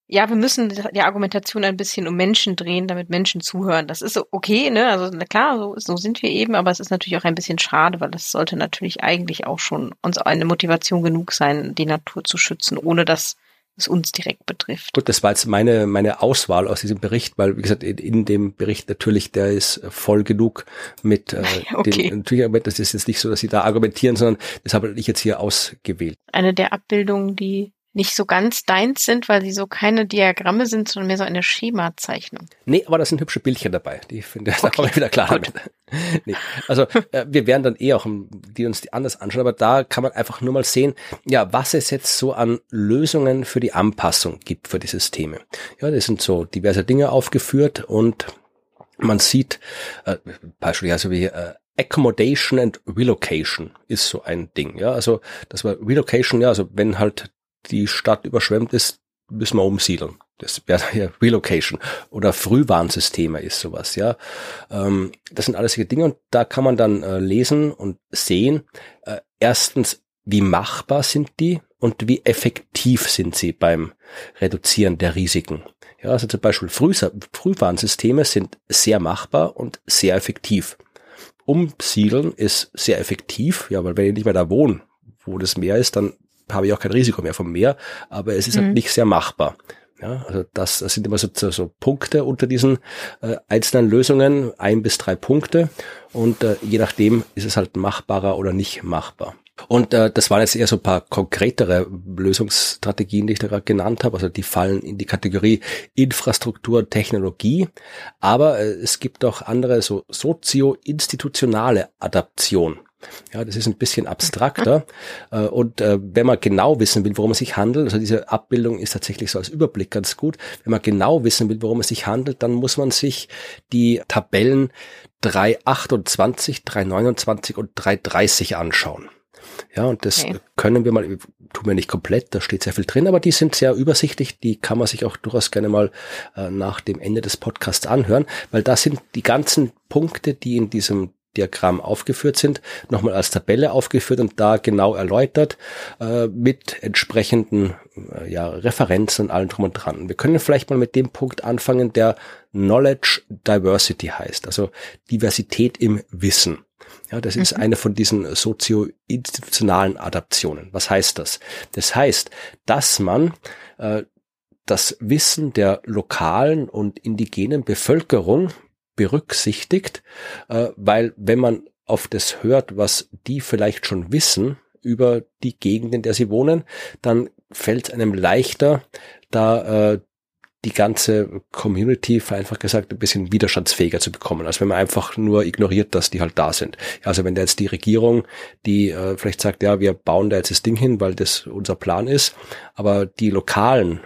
ja, wir müssen die Argumentation ein bisschen um Menschen drehen, damit Menschen zuhören. Das ist okay, ne? Also na klar, so, so sind wir eben, aber es ist natürlich auch ein bisschen schade, weil das sollte natürlich eigentlich auch schon uns eine Motivation genug sein, die Natur zu schützen, ohne dass es uns direkt betrifft. Gut, das war jetzt meine, meine Auswahl aus diesem Bericht, weil, wie gesagt, in, in dem Bericht natürlich, der ist voll genug mit äh, okay. den, natürlich, das ist jetzt nicht so, dass sie da argumentieren, sondern das habe ich jetzt hier ausgewählt. Eine der Abbildungen, die nicht so ganz deins sind, weil sie so keine Diagramme sind, sondern mehr so eine Schemazeichnung. Nee, aber da sind hübsche Bildchen dabei. Die finde okay. da komme ich wieder klar damit. nee. Also äh, wir werden dann eh auch die uns die anders anschauen, aber da kann man einfach nur mal sehen, ja, was es jetzt so an Lösungen für die Anpassung gibt für die Systeme. Ja, das sind so diverse Dinge aufgeführt und man sieht äh, beispielsweise also wie äh, Accommodation and Relocation ist so ein Ding, ja, also das war Relocation, ja, also wenn halt die Stadt überschwemmt ist, müssen wir umsiedeln. Das wäre ja Relocation oder Frühwarnsysteme ist sowas, ja. Ähm, das sind alles solche Dinge und da kann man dann äh, lesen und sehen, äh, erstens, wie machbar sind die und wie effektiv sind sie beim Reduzieren der Risiken. Ja, also zum Beispiel Früh Frühwarnsysteme sind sehr machbar und sehr effektiv. Umsiedeln ist sehr effektiv, ja, weil wenn ich nicht mehr da wohne, wo das Meer ist, dann habe ich auch kein Risiko mehr vom Meer, aber es ist halt mhm. halt nicht sehr machbar. Ja, also das, das sind immer so, so Punkte unter diesen äh, einzelnen Lösungen, ein bis drei Punkte und äh, je nachdem ist es halt machbarer oder nicht machbar. Und äh, das waren jetzt eher so ein paar konkretere Lösungsstrategien, die ich da gerade genannt habe. Also die fallen in die Kategorie Infrastruktur, Technologie. Aber äh, es gibt auch andere so sozio-institutionale Adaption. Ja, das ist ein bisschen abstrakter. Äh, und äh, wenn man genau wissen will, worum es sich handelt, also diese Abbildung ist tatsächlich so als Überblick ganz gut. Wenn man genau wissen will, worum es sich handelt, dann muss man sich die Tabellen 328, 329 und 330 anschauen. Ja, und das okay. können wir mal, tun wir nicht komplett, da steht sehr viel drin, aber die sind sehr übersichtlich, die kann man sich auch durchaus gerne mal äh, nach dem Ende des Podcasts anhören, weil da sind die ganzen Punkte, die in diesem Diagramm aufgeführt sind, nochmal als Tabelle aufgeführt und da genau erläutert äh, mit entsprechenden äh, ja, Referenzen und allem drum und dran. Wir können vielleicht mal mit dem Punkt anfangen, der Knowledge Diversity heißt, also Diversität im Wissen. Ja, das ist mhm. eine von diesen sozio-institutionalen Adaptionen. Was heißt das? Das heißt, dass man äh, das Wissen der lokalen und indigenen Bevölkerung berücksichtigt, äh, weil wenn man auf das hört, was die vielleicht schon wissen über die Gegend, in der sie wohnen, dann fällt einem leichter, da äh, die ganze Community, vereinfacht gesagt, ein bisschen widerstandsfähiger zu bekommen, als wenn man einfach nur ignoriert, dass die halt da sind. Also wenn da jetzt die Regierung, die äh, vielleicht sagt, ja, wir bauen da jetzt das Ding hin, weil das unser Plan ist, aber die lokalen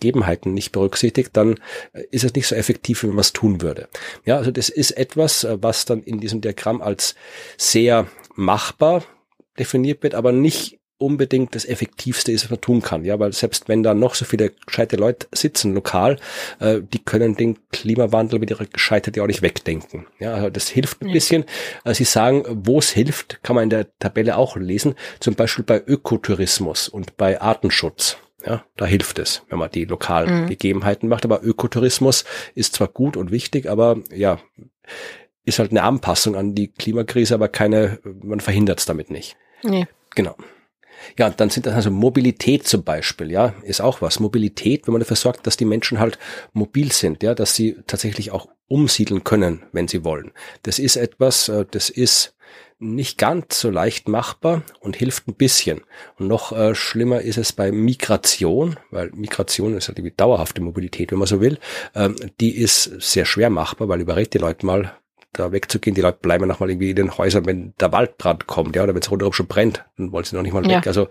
Gegebenheiten nicht berücksichtigt, dann äh, ist es nicht so effektiv, wenn man es tun würde. Ja, also das ist etwas, äh, was dann in diesem Diagramm als sehr machbar definiert wird, aber nicht unbedingt das Effektivste ist, was man tun kann. Ja, weil selbst wenn da noch so viele gescheite Leute sitzen lokal, äh, die können den Klimawandel mit ihrer Gescheitheit ja auch nicht wegdenken. Ja, also das hilft ein ja. bisschen. Also Sie sagen, wo es hilft, kann man in der Tabelle auch lesen. Zum Beispiel bei Ökotourismus und bei Artenschutz. Ja, da hilft es, wenn man die lokalen mhm. Gegebenheiten macht. Aber Ökotourismus ist zwar gut und wichtig, aber ja, ist halt eine Anpassung an die Klimakrise, aber keine, man verhindert es damit nicht. Nee. Genau. Ja, und dann sind das also Mobilität zum Beispiel, ja, ist auch was. Mobilität, wenn man dafür sorgt, dass die Menschen halt mobil sind, ja, dass sie tatsächlich auch umsiedeln können, wenn sie wollen. Das ist etwas, äh, das ist nicht ganz so leicht machbar und hilft ein bisschen. Und noch äh, schlimmer ist es bei Migration, weil Migration ist halt die dauerhafte Mobilität, wenn man so will. Ähm, die ist sehr schwer machbar, weil überredet die Leute mal, da wegzugehen. Die Leute bleiben noch mal irgendwie in den Häusern, wenn der Waldbrand kommt, ja, oder wenn es rundherum schon brennt, dann wollen sie noch nicht mal ja. weg. Also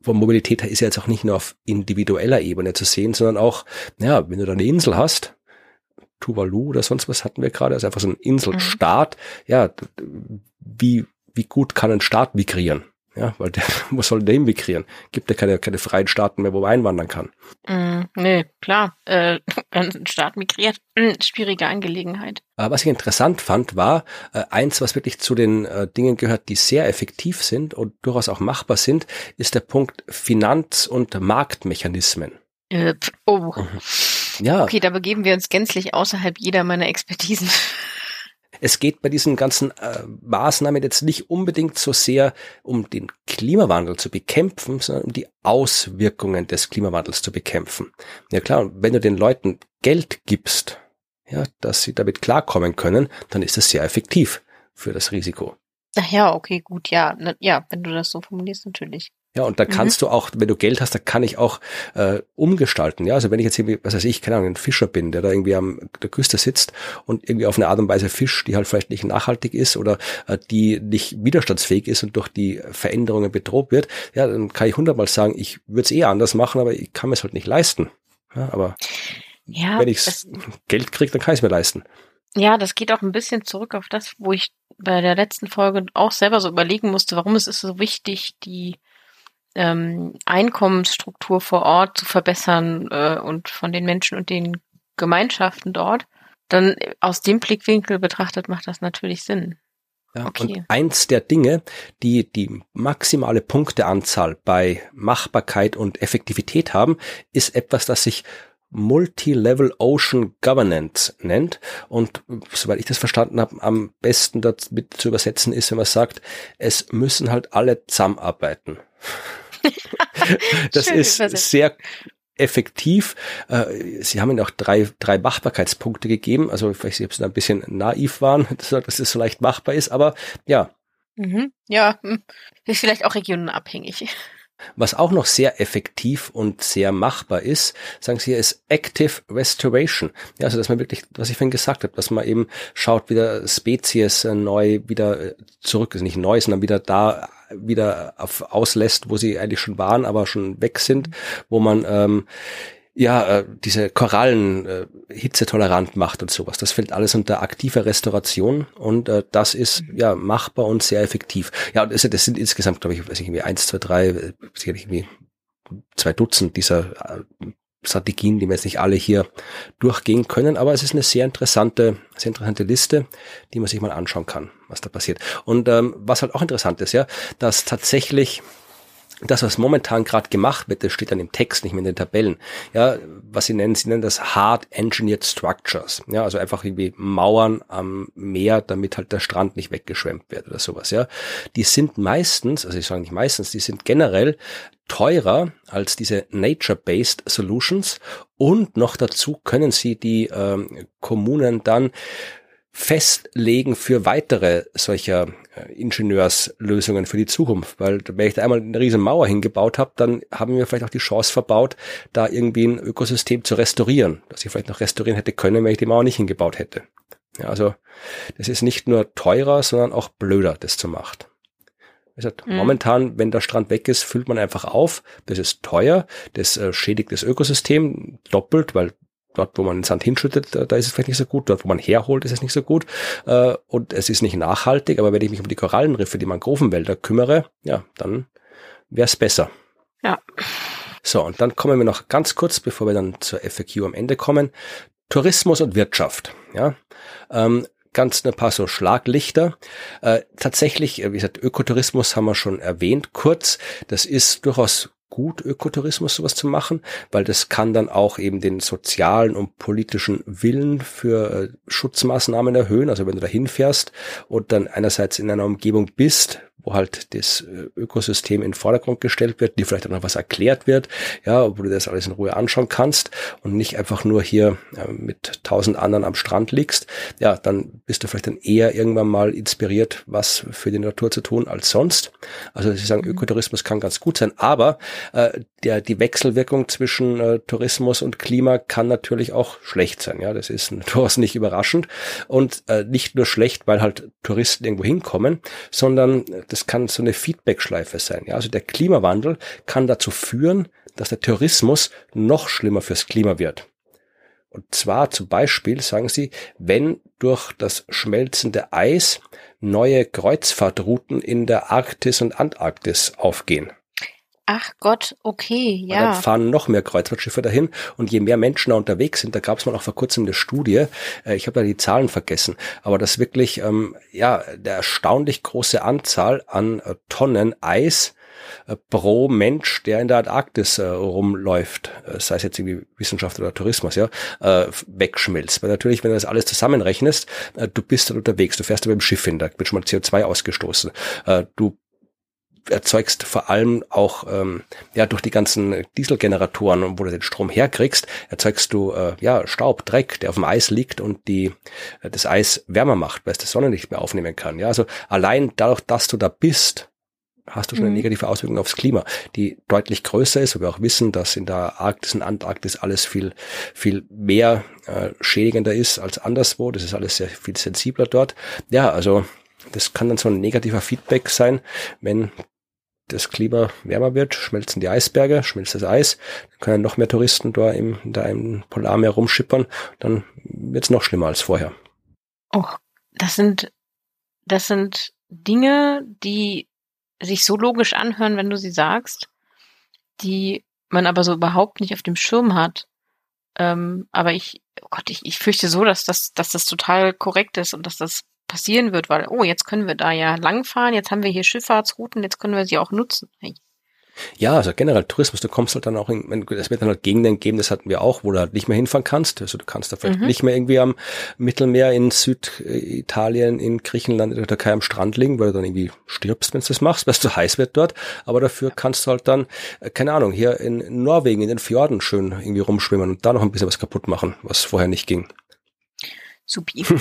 von Mobilität her ist ja jetzt auch nicht nur auf individueller Ebene zu sehen, sondern auch, ja, wenn du da eine Insel hast, Tuvalu oder sonst was hatten wir gerade, also einfach so ein Inselstaat, mhm. ja, wie, wie gut kann ein Staat migrieren? Ja, weil der, wo soll der migrieren? Gibt ja keine, keine freien Staaten mehr, wo man einwandern kann. Mm, nee, klar. Äh, ein Staat migriert, schwierige Angelegenheit. Aber was ich interessant fand, war äh, eins, was wirklich zu den äh, Dingen gehört, die sehr effektiv sind und durchaus auch machbar sind, ist der Punkt Finanz- und Marktmechanismen. Äh, oh. Ja. Okay, da begeben wir uns gänzlich außerhalb jeder meiner Expertisen. Es geht bei diesen ganzen äh, Maßnahmen jetzt nicht unbedingt so sehr um den Klimawandel zu bekämpfen, sondern um die Auswirkungen des Klimawandels zu bekämpfen. Ja klar, wenn du den Leuten Geld gibst, ja, dass sie damit klarkommen können, dann ist das sehr effektiv für das Risiko. Ach ja, okay, gut, ja, ja, wenn du das so formulierst, natürlich. Ja, und da mhm. kannst du auch, wenn du Geld hast, da kann ich auch äh, umgestalten. Ja, also wenn ich jetzt irgendwie, was weiß ich, keine Ahnung, ein Fischer bin, der da irgendwie am der Küste sitzt und irgendwie auf eine Art und Weise fischt, die halt vielleicht nicht nachhaltig ist oder äh, die nicht widerstandsfähig ist und durch die Veränderungen bedroht wird, ja, dann kann ich hundertmal sagen, ich würde es eh anders machen, aber ich kann mir es halt nicht leisten. Ja, aber ja, wenn ich Geld kriege, dann kann ich es mir leisten. Ja, das geht auch ein bisschen zurück auf das, wo ich bei der letzten Folge auch selber so überlegen musste, warum es ist so wichtig, die ähm, Einkommensstruktur vor Ort zu verbessern äh, und von den Menschen und den Gemeinschaften dort, dann aus dem Blickwinkel betrachtet macht das natürlich Sinn. Ja, okay. Und eins der Dinge, die die maximale Punkteanzahl bei Machbarkeit und Effektivität haben, ist etwas, das sich Multi-Level Ocean Governance nennt. Und soweit ich das verstanden habe, am besten damit zu übersetzen ist, wenn man sagt, es müssen halt alle zusammenarbeiten. das ist sehr effektiv. Äh, Sie haben Ihnen auch drei, drei Machbarkeitspunkte gegeben. Also vielleicht, ob Sie da ein bisschen naiv waren, dass es so leicht machbar ist, aber ja. Mhm. Ja, hm. ist vielleicht auch regionenabhängig. Was auch noch sehr effektiv und sehr machbar ist, sagen Sie, ist Active Restoration. Ja, also dass man wirklich, was ich vorhin gesagt habe, dass man eben schaut, wieder Spezies äh, neu wieder äh, zurück, ist nicht neu, sondern wieder da wieder auf, auslässt, wo sie eigentlich schon waren, aber schon weg sind, wo man ähm, ja, äh, diese Korallen äh, hitzetolerant macht und sowas. Das fällt alles unter aktive Restauration und äh, das ist mhm. ja machbar und sehr effektiv. Ja, und das, das sind insgesamt, glaube ich, weiß ich, irgendwie eins, zwei, drei, äh, sicherlich irgendwie zwei Dutzend dieser äh, Strategien, die wir jetzt nicht alle hier durchgehen können, aber es ist eine sehr interessante, sehr interessante Liste, die man sich mal anschauen kann, was da passiert. Und ähm, was halt auch interessant ist, ja, dass tatsächlich das, was momentan gerade gemacht wird, das steht dann im Text, nicht mehr in den Tabellen. Ja, was sie nennen, sie nennen das Hard Engineered Structures. Ja, also einfach irgendwie Mauern am Meer, damit halt der Strand nicht weggeschwemmt wird oder sowas. Ja, die sind meistens, also ich sage nicht meistens, die sind generell teurer als diese Nature-Based Solutions und noch dazu können sie die ähm, Kommunen dann festlegen für weitere solcher äh, Ingenieurslösungen für die Zukunft. Weil wenn ich da einmal eine riesen Mauer hingebaut habe, dann haben wir vielleicht auch die Chance verbaut, da irgendwie ein Ökosystem zu restaurieren, das ich vielleicht noch restaurieren hätte können, wenn ich die Mauer nicht hingebaut hätte. Ja, also das ist nicht nur teurer, sondern auch blöder, das zu machen. Gesagt, mhm. Momentan, wenn der Strand weg ist, füllt man einfach auf. Das ist teuer. Das äh, schädigt das Ökosystem doppelt, weil dort, wo man den Sand hinschüttet, da, da ist es vielleicht nicht so gut. Dort, wo man herholt, ist es nicht so gut. Äh, und es ist nicht nachhaltig. Aber wenn ich mich um die Korallenriffe, die Mangrovenwälder kümmere, ja, dann wäre es besser. Ja. So, und dann kommen wir noch ganz kurz, bevor wir dann zur FAQ am Ende kommen. Tourismus und Wirtschaft. Ja, ähm, ganz ein paar so Schlaglichter. Äh, tatsächlich, äh, wie gesagt, Ökotourismus haben wir schon erwähnt, kurz. Das ist durchaus gut, Ökotourismus sowas zu machen, weil das kann dann auch eben den sozialen und politischen Willen für äh, Schutzmaßnahmen erhöhen. Also wenn du da hinfährst und dann einerseits in einer Umgebung bist, wo halt das äh, Ökosystem in den Vordergrund gestellt wird, dir vielleicht auch noch was erklärt wird, ja, wo du das alles in Ruhe anschauen kannst und nicht einfach nur hier äh, mit tausend anderen am Strand liegst, ja, dann bist du vielleicht dann eher irgendwann mal inspiriert, was für die Natur zu tun als sonst. Also sie sagen, mhm. Ökotourismus kann ganz gut sein, aber äh, der, die Wechselwirkung zwischen äh, Tourismus und Klima kann natürlich auch schlecht sein. Ja, das ist durchaus nicht überraschend und äh, nicht nur schlecht, weil halt Touristen irgendwo hinkommen, sondern das kann so eine Feedback-Schleife sein. Ja, also der Klimawandel kann dazu führen, dass der Tourismus noch schlimmer fürs Klima wird. Und zwar zum Beispiel, sagen sie, wenn durch das schmelzende Eis neue Kreuzfahrtrouten in der Arktis und Antarktis aufgehen. Ach Gott, okay, ja. Und dann fahren noch mehr Kreuzfahrtschiffe dahin und je mehr Menschen da unterwegs sind, da gab es mal auch vor kurzem eine Studie, äh, ich habe da die Zahlen vergessen, aber das wirklich, ähm, ja, der erstaunlich große Anzahl an äh, Tonnen Eis äh, pro Mensch, der in der Antarktis äh, rumläuft, äh, sei es jetzt irgendwie Wissenschaft oder Tourismus, ja, äh, wegschmilzt. Weil natürlich, wenn du das alles zusammenrechnest, du bist dann unterwegs, du fährst da mit dem Schiff hin, da wird schon mal CO2 ausgestoßen. Du erzeugst vor allem auch ähm, ja durch die ganzen Dieselgeneratoren, wo du den Strom herkriegst, erzeugst du äh, ja Staub, Dreck, der auf dem Eis liegt und die äh, das Eis wärmer macht, weil es die Sonne nicht mehr aufnehmen kann. Ja, also allein dadurch, dass du da bist, hast du schon eine mhm. negative Auswirkung aufs Klima, die deutlich größer ist, wo wir auch wissen, dass in der Arktis und Antarktis alles viel, viel mehr äh, schädigender ist als anderswo. Das ist alles sehr viel sensibler dort. Ja, also das kann dann so ein negativer Feedback sein, wenn das Klima wärmer wird, schmelzen die Eisberge, schmilzt das Eis, dann können noch mehr Touristen da im, da im Polarmeer rumschippern, dann wird es noch schlimmer als vorher. Och, das sind, das sind Dinge, die sich so logisch anhören, wenn du sie sagst, die man aber so überhaupt nicht auf dem Schirm hat. Ähm, aber ich, oh Gott, ich, ich fürchte so, dass das, dass das total korrekt ist und dass das passieren wird, weil, oh, jetzt können wir da ja langfahren, jetzt haben wir hier Schifffahrtsrouten, jetzt können wir sie auch nutzen. Hey. Ja, also generell Tourismus, du kommst halt dann auch in, es wird dann halt Gegenden geben, das hatten wir auch, wo du halt nicht mehr hinfahren kannst. Also du kannst da vielleicht mhm. nicht mehr irgendwie am Mittelmeer in Süditalien, in Griechenland, in der Türkei am Strand liegen, weil du dann irgendwie stirbst, wenn du das machst, weil es zu heiß wird dort. Aber dafür kannst du halt dann, äh, keine Ahnung, hier in Norwegen, in den Fjorden schön irgendwie rumschwimmen und da noch ein bisschen was kaputt machen, was vorher nicht ging. Supi.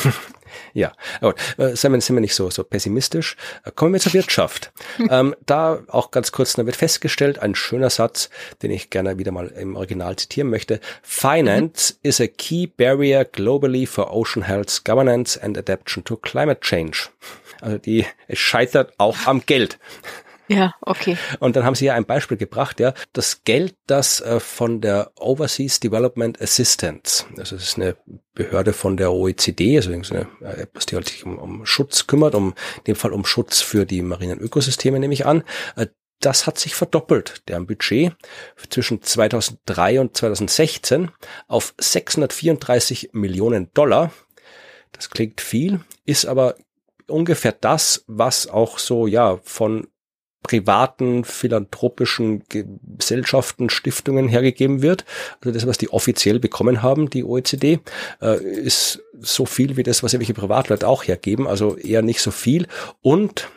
ja, aber äh, sind, wir, sind wir nicht so, so pessimistisch. Äh, kommen wir zur Wirtschaft. ähm, da auch ganz kurz, da wird festgestellt, ein schöner Satz, den ich gerne wieder mal im Original zitieren möchte. Finance mhm. is a key barrier globally for ocean health, governance and adaptation to climate change. Also die, es scheitert auch am Geld. Ja, okay. Und dann haben sie ja ein Beispiel gebracht, ja, das Geld, das äh, von der Overseas Development Assistance, also das ist eine Behörde von der OECD, also eine, etwas, die halt sich um, um Schutz kümmert, um in dem Fall um Schutz für die marinen Ökosysteme, nehme ich an, äh, das hat sich verdoppelt, deren Budget zwischen 2003 und 2016 auf 634 Millionen Dollar. Das klingt viel, ist aber ungefähr das, was auch so, ja, von privaten philanthropischen Gesellschaften, Stiftungen hergegeben wird. Also das, was die offiziell bekommen haben, die OECD, äh, ist so viel wie das, was irgendwelche Privatleute auch hergeben, also eher nicht so viel. Und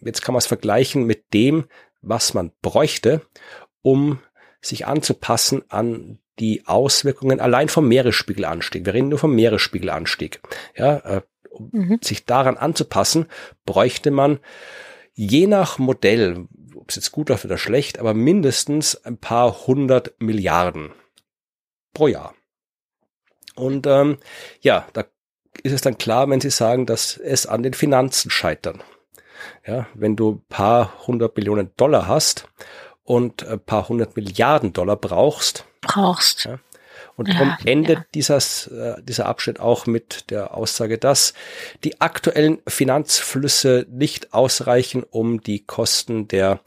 jetzt kann man es vergleichen mit dem, was man bräuchte, um sich anzupassen an die Auswirkungen allein vom Meeresspiegelanstieg. Wir reden nur vom Meeresspiegelanstieg. Ja, äh, um mhm. sich daran anzupassen, bräuchte man je nach Modell, ob es jetzt gut läuft oder schlecht, aber mindestens ein paar hundert Milliarden pro Jahr. Und ähm, ja, da ist es dann klar, wenn Sie sagen, dass es an den Finanzen scheitern. Ja, wenn du paar hundert Millionen Dollar hast und ein paar hundert Milliarden Dollar brauchst. Brauchst. Ja, und darum ja, endet ja. Dieses, äh, dieser Abschnitt auch mit der Aussage, dass die aktuellen Finanzflüsse nicht ausreichen, um die Kosten der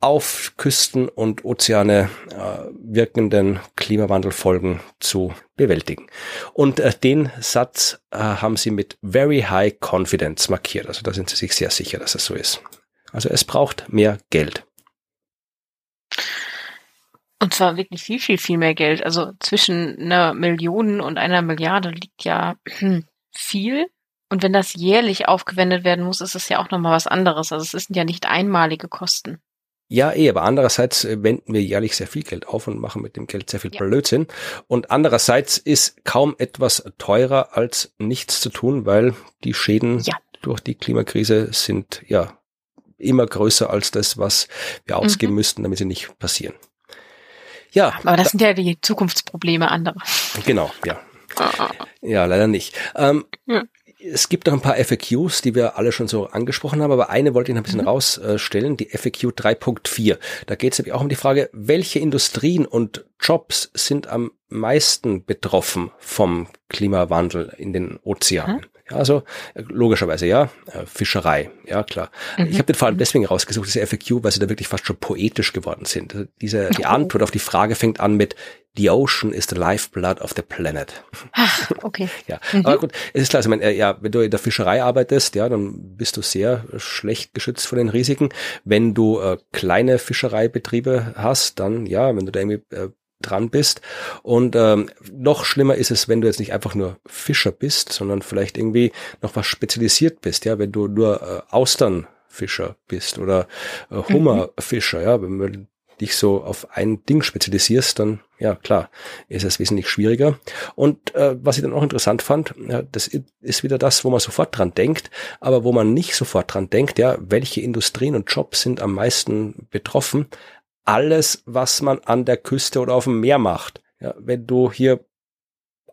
auf Küsten und Ozeane äh, wirkenden Klimawandelfolgen zu bewältigen. Und äh, den Satz äh, haben sie mit very high confidence markiert. Also da sind sie sich sehr sicher, dass es so ist. Also es braucht mehr Geld. Und zwar wirklich viel, viel, viel mehr Geld. Also zwischen einer Million und einer Milliarde liegt ja viel. Und wenn das jährlich aufgewendet werden muss, ist es ja auch nochmal was anderes. Also es sind ja nicht einmalige Kosten. Ja, eh, aber andererseits äh, wenden wir jährlich sehr viel Geld auf und machen mit dem Geld sehr viel ja. Blödsinn. Und andererseits ist kaum etwas teurer als nichts zu tun, weil die Schäden ja. durch die Klimakrise sind ja immer größer als das, was wir ausgeben mhm. müssten, damit sie nicht passieren. Ja. Aber das sind ja die Zukunftsprobleme anderer. Genau, ja. Ja, leider nicht. Ähm, ja. Es gibt noch ein paar FAQs, die wir alle schon so angesprochen haben, aber eine wollte ich noch ein bisschen mhm. rausstellen, die FAQ 3.4. Da geht es nämlich auch um die Frage, welche Industrien und Jobs sind am meisten betroffen vom Klimawandel in den Ozeanen? Also logischerweise ja, äh, Fischerei, ja klar. Mhm. Ich habe den vor allem deswegen rausgesucht, diese FAQ, weil sie da wirklich fast schon poetisch geworden sind. Also diese, die oh. Antwort auf die Frage fängt an mit The ocean is the lifeblood of the planet. Ach, okay. ja, mhm. aber gut, es ist klar, also, ich meine, ja, wenn du in der Fischerei arbeitest, ja, dann bist du sehr schlecht geschützt vor den Risiken. Wenn du äh, kleine Fischereibetriebe hast, dann ja, wenn du da irgendwie äh, dran bist. Und ähm, noch schlimmer ist es, wenn du jetzt nicht einfach nur Fischer bist, sondern vielleicht irgendwie noch was spezialisiert bist, ja, wenn du nur äh, Austernfischer bist oder äh, mhm. Hummerfischer, ja, wenn du dich so auf ein Ding spezialisierst, dann ja klar, ist es wesentlich schwieriger. Und äh, was ich dann auch interessant fand, ja, das ist wieder das, wo man sofort dran denkt, aber wo man nicht sofort dran denkt, ja, welche Industrien und Jobs sind am meisten betroffen, alles, was man an der Küste oder auf dem Meer macht. Ja, wenn du hier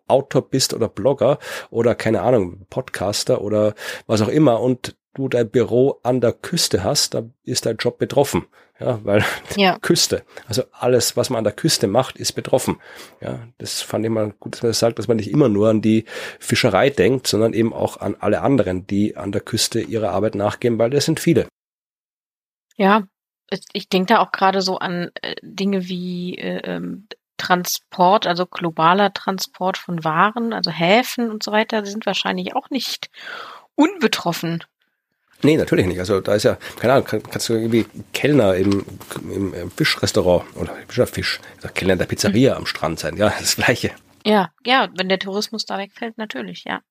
Autor bist oder Blogger oder keine Ahnung, Podcaster oder was auch immer und du dein Büro an der Küste hast, da ist dein Job betroffen. Ja, weil ja. Küste, also alles, was man an der Küste macht, ist betroffen. Ja, das fand ich mal gut, dass man das sagt, dass man nicht immer nur an die Fischerei denkt, sondern eben auch an alle anderen, die an der Küste ihrer Arbeit nachgehen, weil das sind viele. Ja, ich denke da auch gerade so an äh, Dinge wie äh, ähm, Transport, also globaler Transport von Waren, also Häfen und so weiter, sind wahrscheinlich auch nicht unbetroffen. Nee, natürlich nicht. Also da ist ja, keine Ahnung, kann, kannst du irgendwie Kellner im, im, im Fischrestaurant oder Fisch, Kellner der Pizzeria mhm. am Strand sein. Ja, das Gleiche. Ja, ja, wenn der Tourismus da wegfällt, natürlich, ja.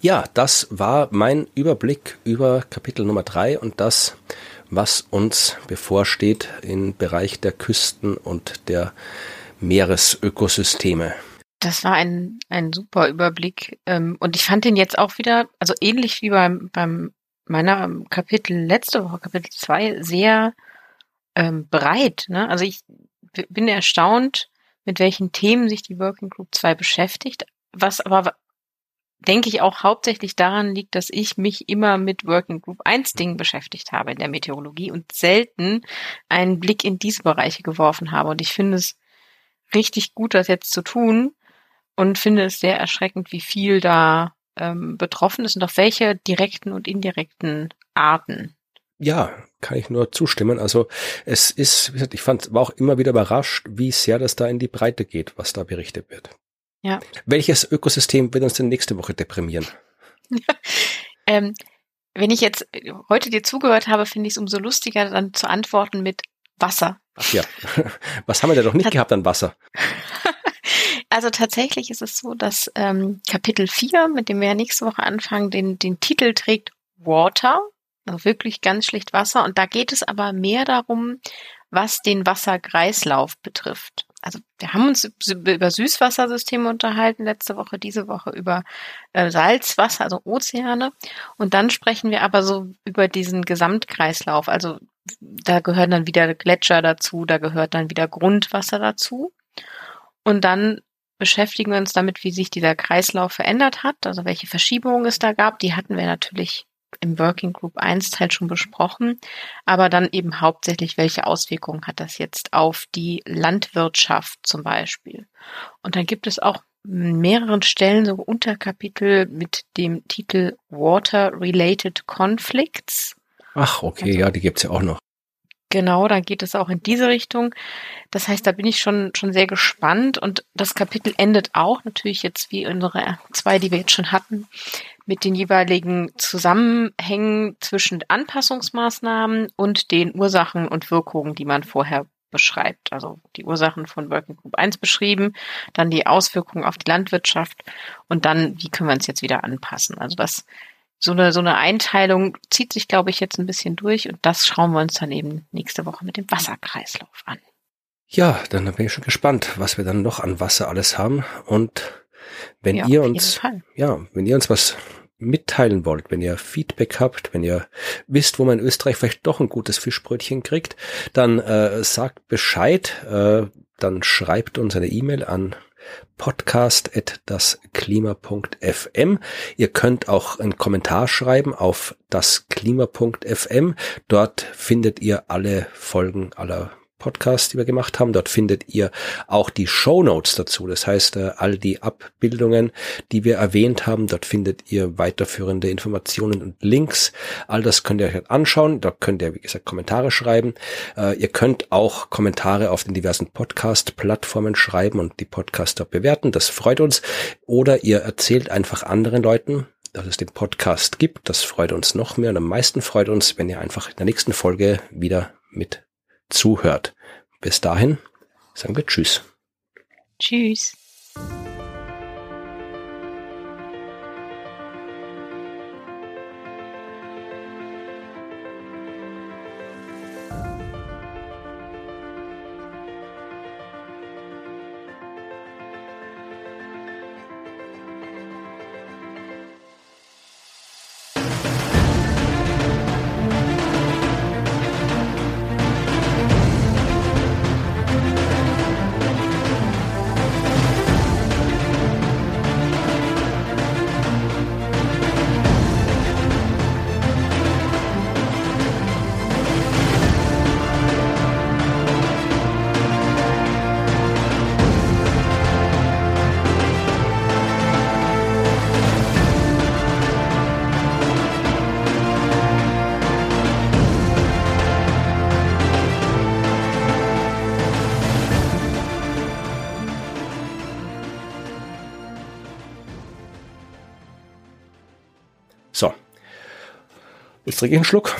Ja, das war mein Überblick über Kapitel Nummer drei und das was uns bevorsteht im Bereich der Küsten und der Meeresökosysteme. Das war ein, ein super Überblick. Ähm, und ich fand den jetzt auch wieder, also ähnlich wie beim, beim meiner Kapitel letzte Woche, Kapitel 2, sehr ähm, breit. Ne? Also ich bin erstaunt, mit welchen Themen sich die Working Group 2 beschäftigt, was aber denke ich auch hauptsächlich daran liegt, dass ich mich immer mit Working Group 1 Dingen beschäftigt habe in der Meteorologie und selten einen Blick in diese Bereiche geworfen habe. Und ich finde es richtig gut, das jetzt zu tun und finde es sehr erschreckend, wie viel da ähm, betroffen ist und auf welche direkten und indirekten Arten. Ja, kann ich nur zustimmen. Also es ist, wie gesagt, ich fand, war auch immer wieder überrascht, wie sehr das da in die Breite geht, was da berichtet wird. Ja. Welches Ökosystem wird uns denn nächste Woche deprimieren? ähm, wenn ich jetzt heute dir zugehört habe, finde ich es umso lustiger, dann zu antworten mit Wasser. Ach ja, was haben wir denn noch nicht gehabt an Wasser? Also tatsächlich ist es so, dass ähm, Kapitel 4, mit dem wir ja nächste Woche anfangen, den, den Titel trägt Water, also wirklich ganz schlicht Wasser. Und da geht es aber mehr darum, was den Wasserkreislauf betrifft. Also wir haben uns über Süßwassersysteme unterhalten letzte Woche, diese Woche über äh, Salzwasser, also Ozeane. Und dann sprechen wir aber so über diesen Gesamtkreislauf. Also da gehören dann wieder Gletscher dazu, da gehört dann wieder Grundwasser dazu. Und dann beschäftigen wir uns damit, wie sich dieser Kreislauf verändert hat, also welche Verschiebungen es da gab. Die hatten wir natürlich im Working Group 1 Teil schon besprochen, aber dann eben hauptsächlich, welche Auswirkungen hat das jetzt auf die Landwirtschaft zum Beispiel. Und dann gibt es auch mehreren Stellen so Unterkapitel mit dem Titel Water Related Conflicts. Ach, okay, also, ja, die gibt's ja auch noch. Genau, dann geht es auch in diese Richtung. Das heißt, da bin ich schon, schon sehr gespannt und das Kapitel endet auch natürlich jetzt wie unsere zwei, die wir jetzt schon hatten, mit den jeweiligen Zusammenhängen zwischen Anpassungsmaßnahmen und den Ursachen und Wirkungen, die man vorher beschreibt. Also die Ursachen von Working Group 1 beschrieben, dann die Auswirkungen auf die Landwirtschaft und dann, wie können wir uns jetzt wieder anpassen. Also das so eine, so eine Einteilung zieht sich, glaube ich, jetzt ein bisschen durch und das schauen wir uns dann eben nächste Woche mit dem Wasserkreislauf an. Ja, dann bin ich schon gespannt, was wir dann noch an Wasser alles haben und wenn ja, ihr uns, ja, wenn ihr uns was mitteilen wollt, wenn ihr Feedback habt, wenn ihr wisst, wo man in Österreich vielleicht doch ein gutes Fischbrötchen kriegt, dann äh, sagt Bescheid, äh, dann schreibt uns eine E-Mail an podcast.dasklima.fm. Ihr könnt auch einen Kommentar schreiben auf dasklima.fm. Dort findet ihr alle Folgen aller Podcasts, die wir gemacht haben. Dort findet ihr auch die Show Notes dazu. Das heißt, äh, all die Abbildungen, die wir erwähnt haben, dort findet ihr weiterführende Informationen und Links. All das könnt ihr euch anschauen. Dort könnt ihr, wie gesagt, Kommentare schreiben. Äh, ihr könnt auch Kommentare auf den diversen Podcast-Plattformen schreiben und die Podcaster bewerten. Das freut uns. Oder ihr erzählt einfach anderen Leuten, dass es den Podcast gibt. Das freut uns noch mehr und am meisten freut uns, wenn ihr einfach in der nächsten Folge wieder mit zuhört. Bis dahin sagen wir Tschüss. Tschüss. Trinke ich einen Schluck.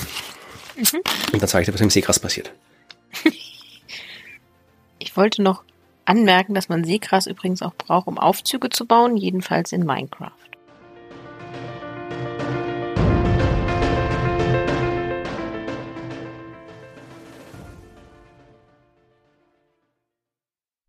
Mhm. Und dann zeige ich dir, was im Seegras passiert. ich wollte noch anmerken, dass man Seegras übrigens auch braucht, um Aufzüge zu bauen, jedenfalls in Minecraft.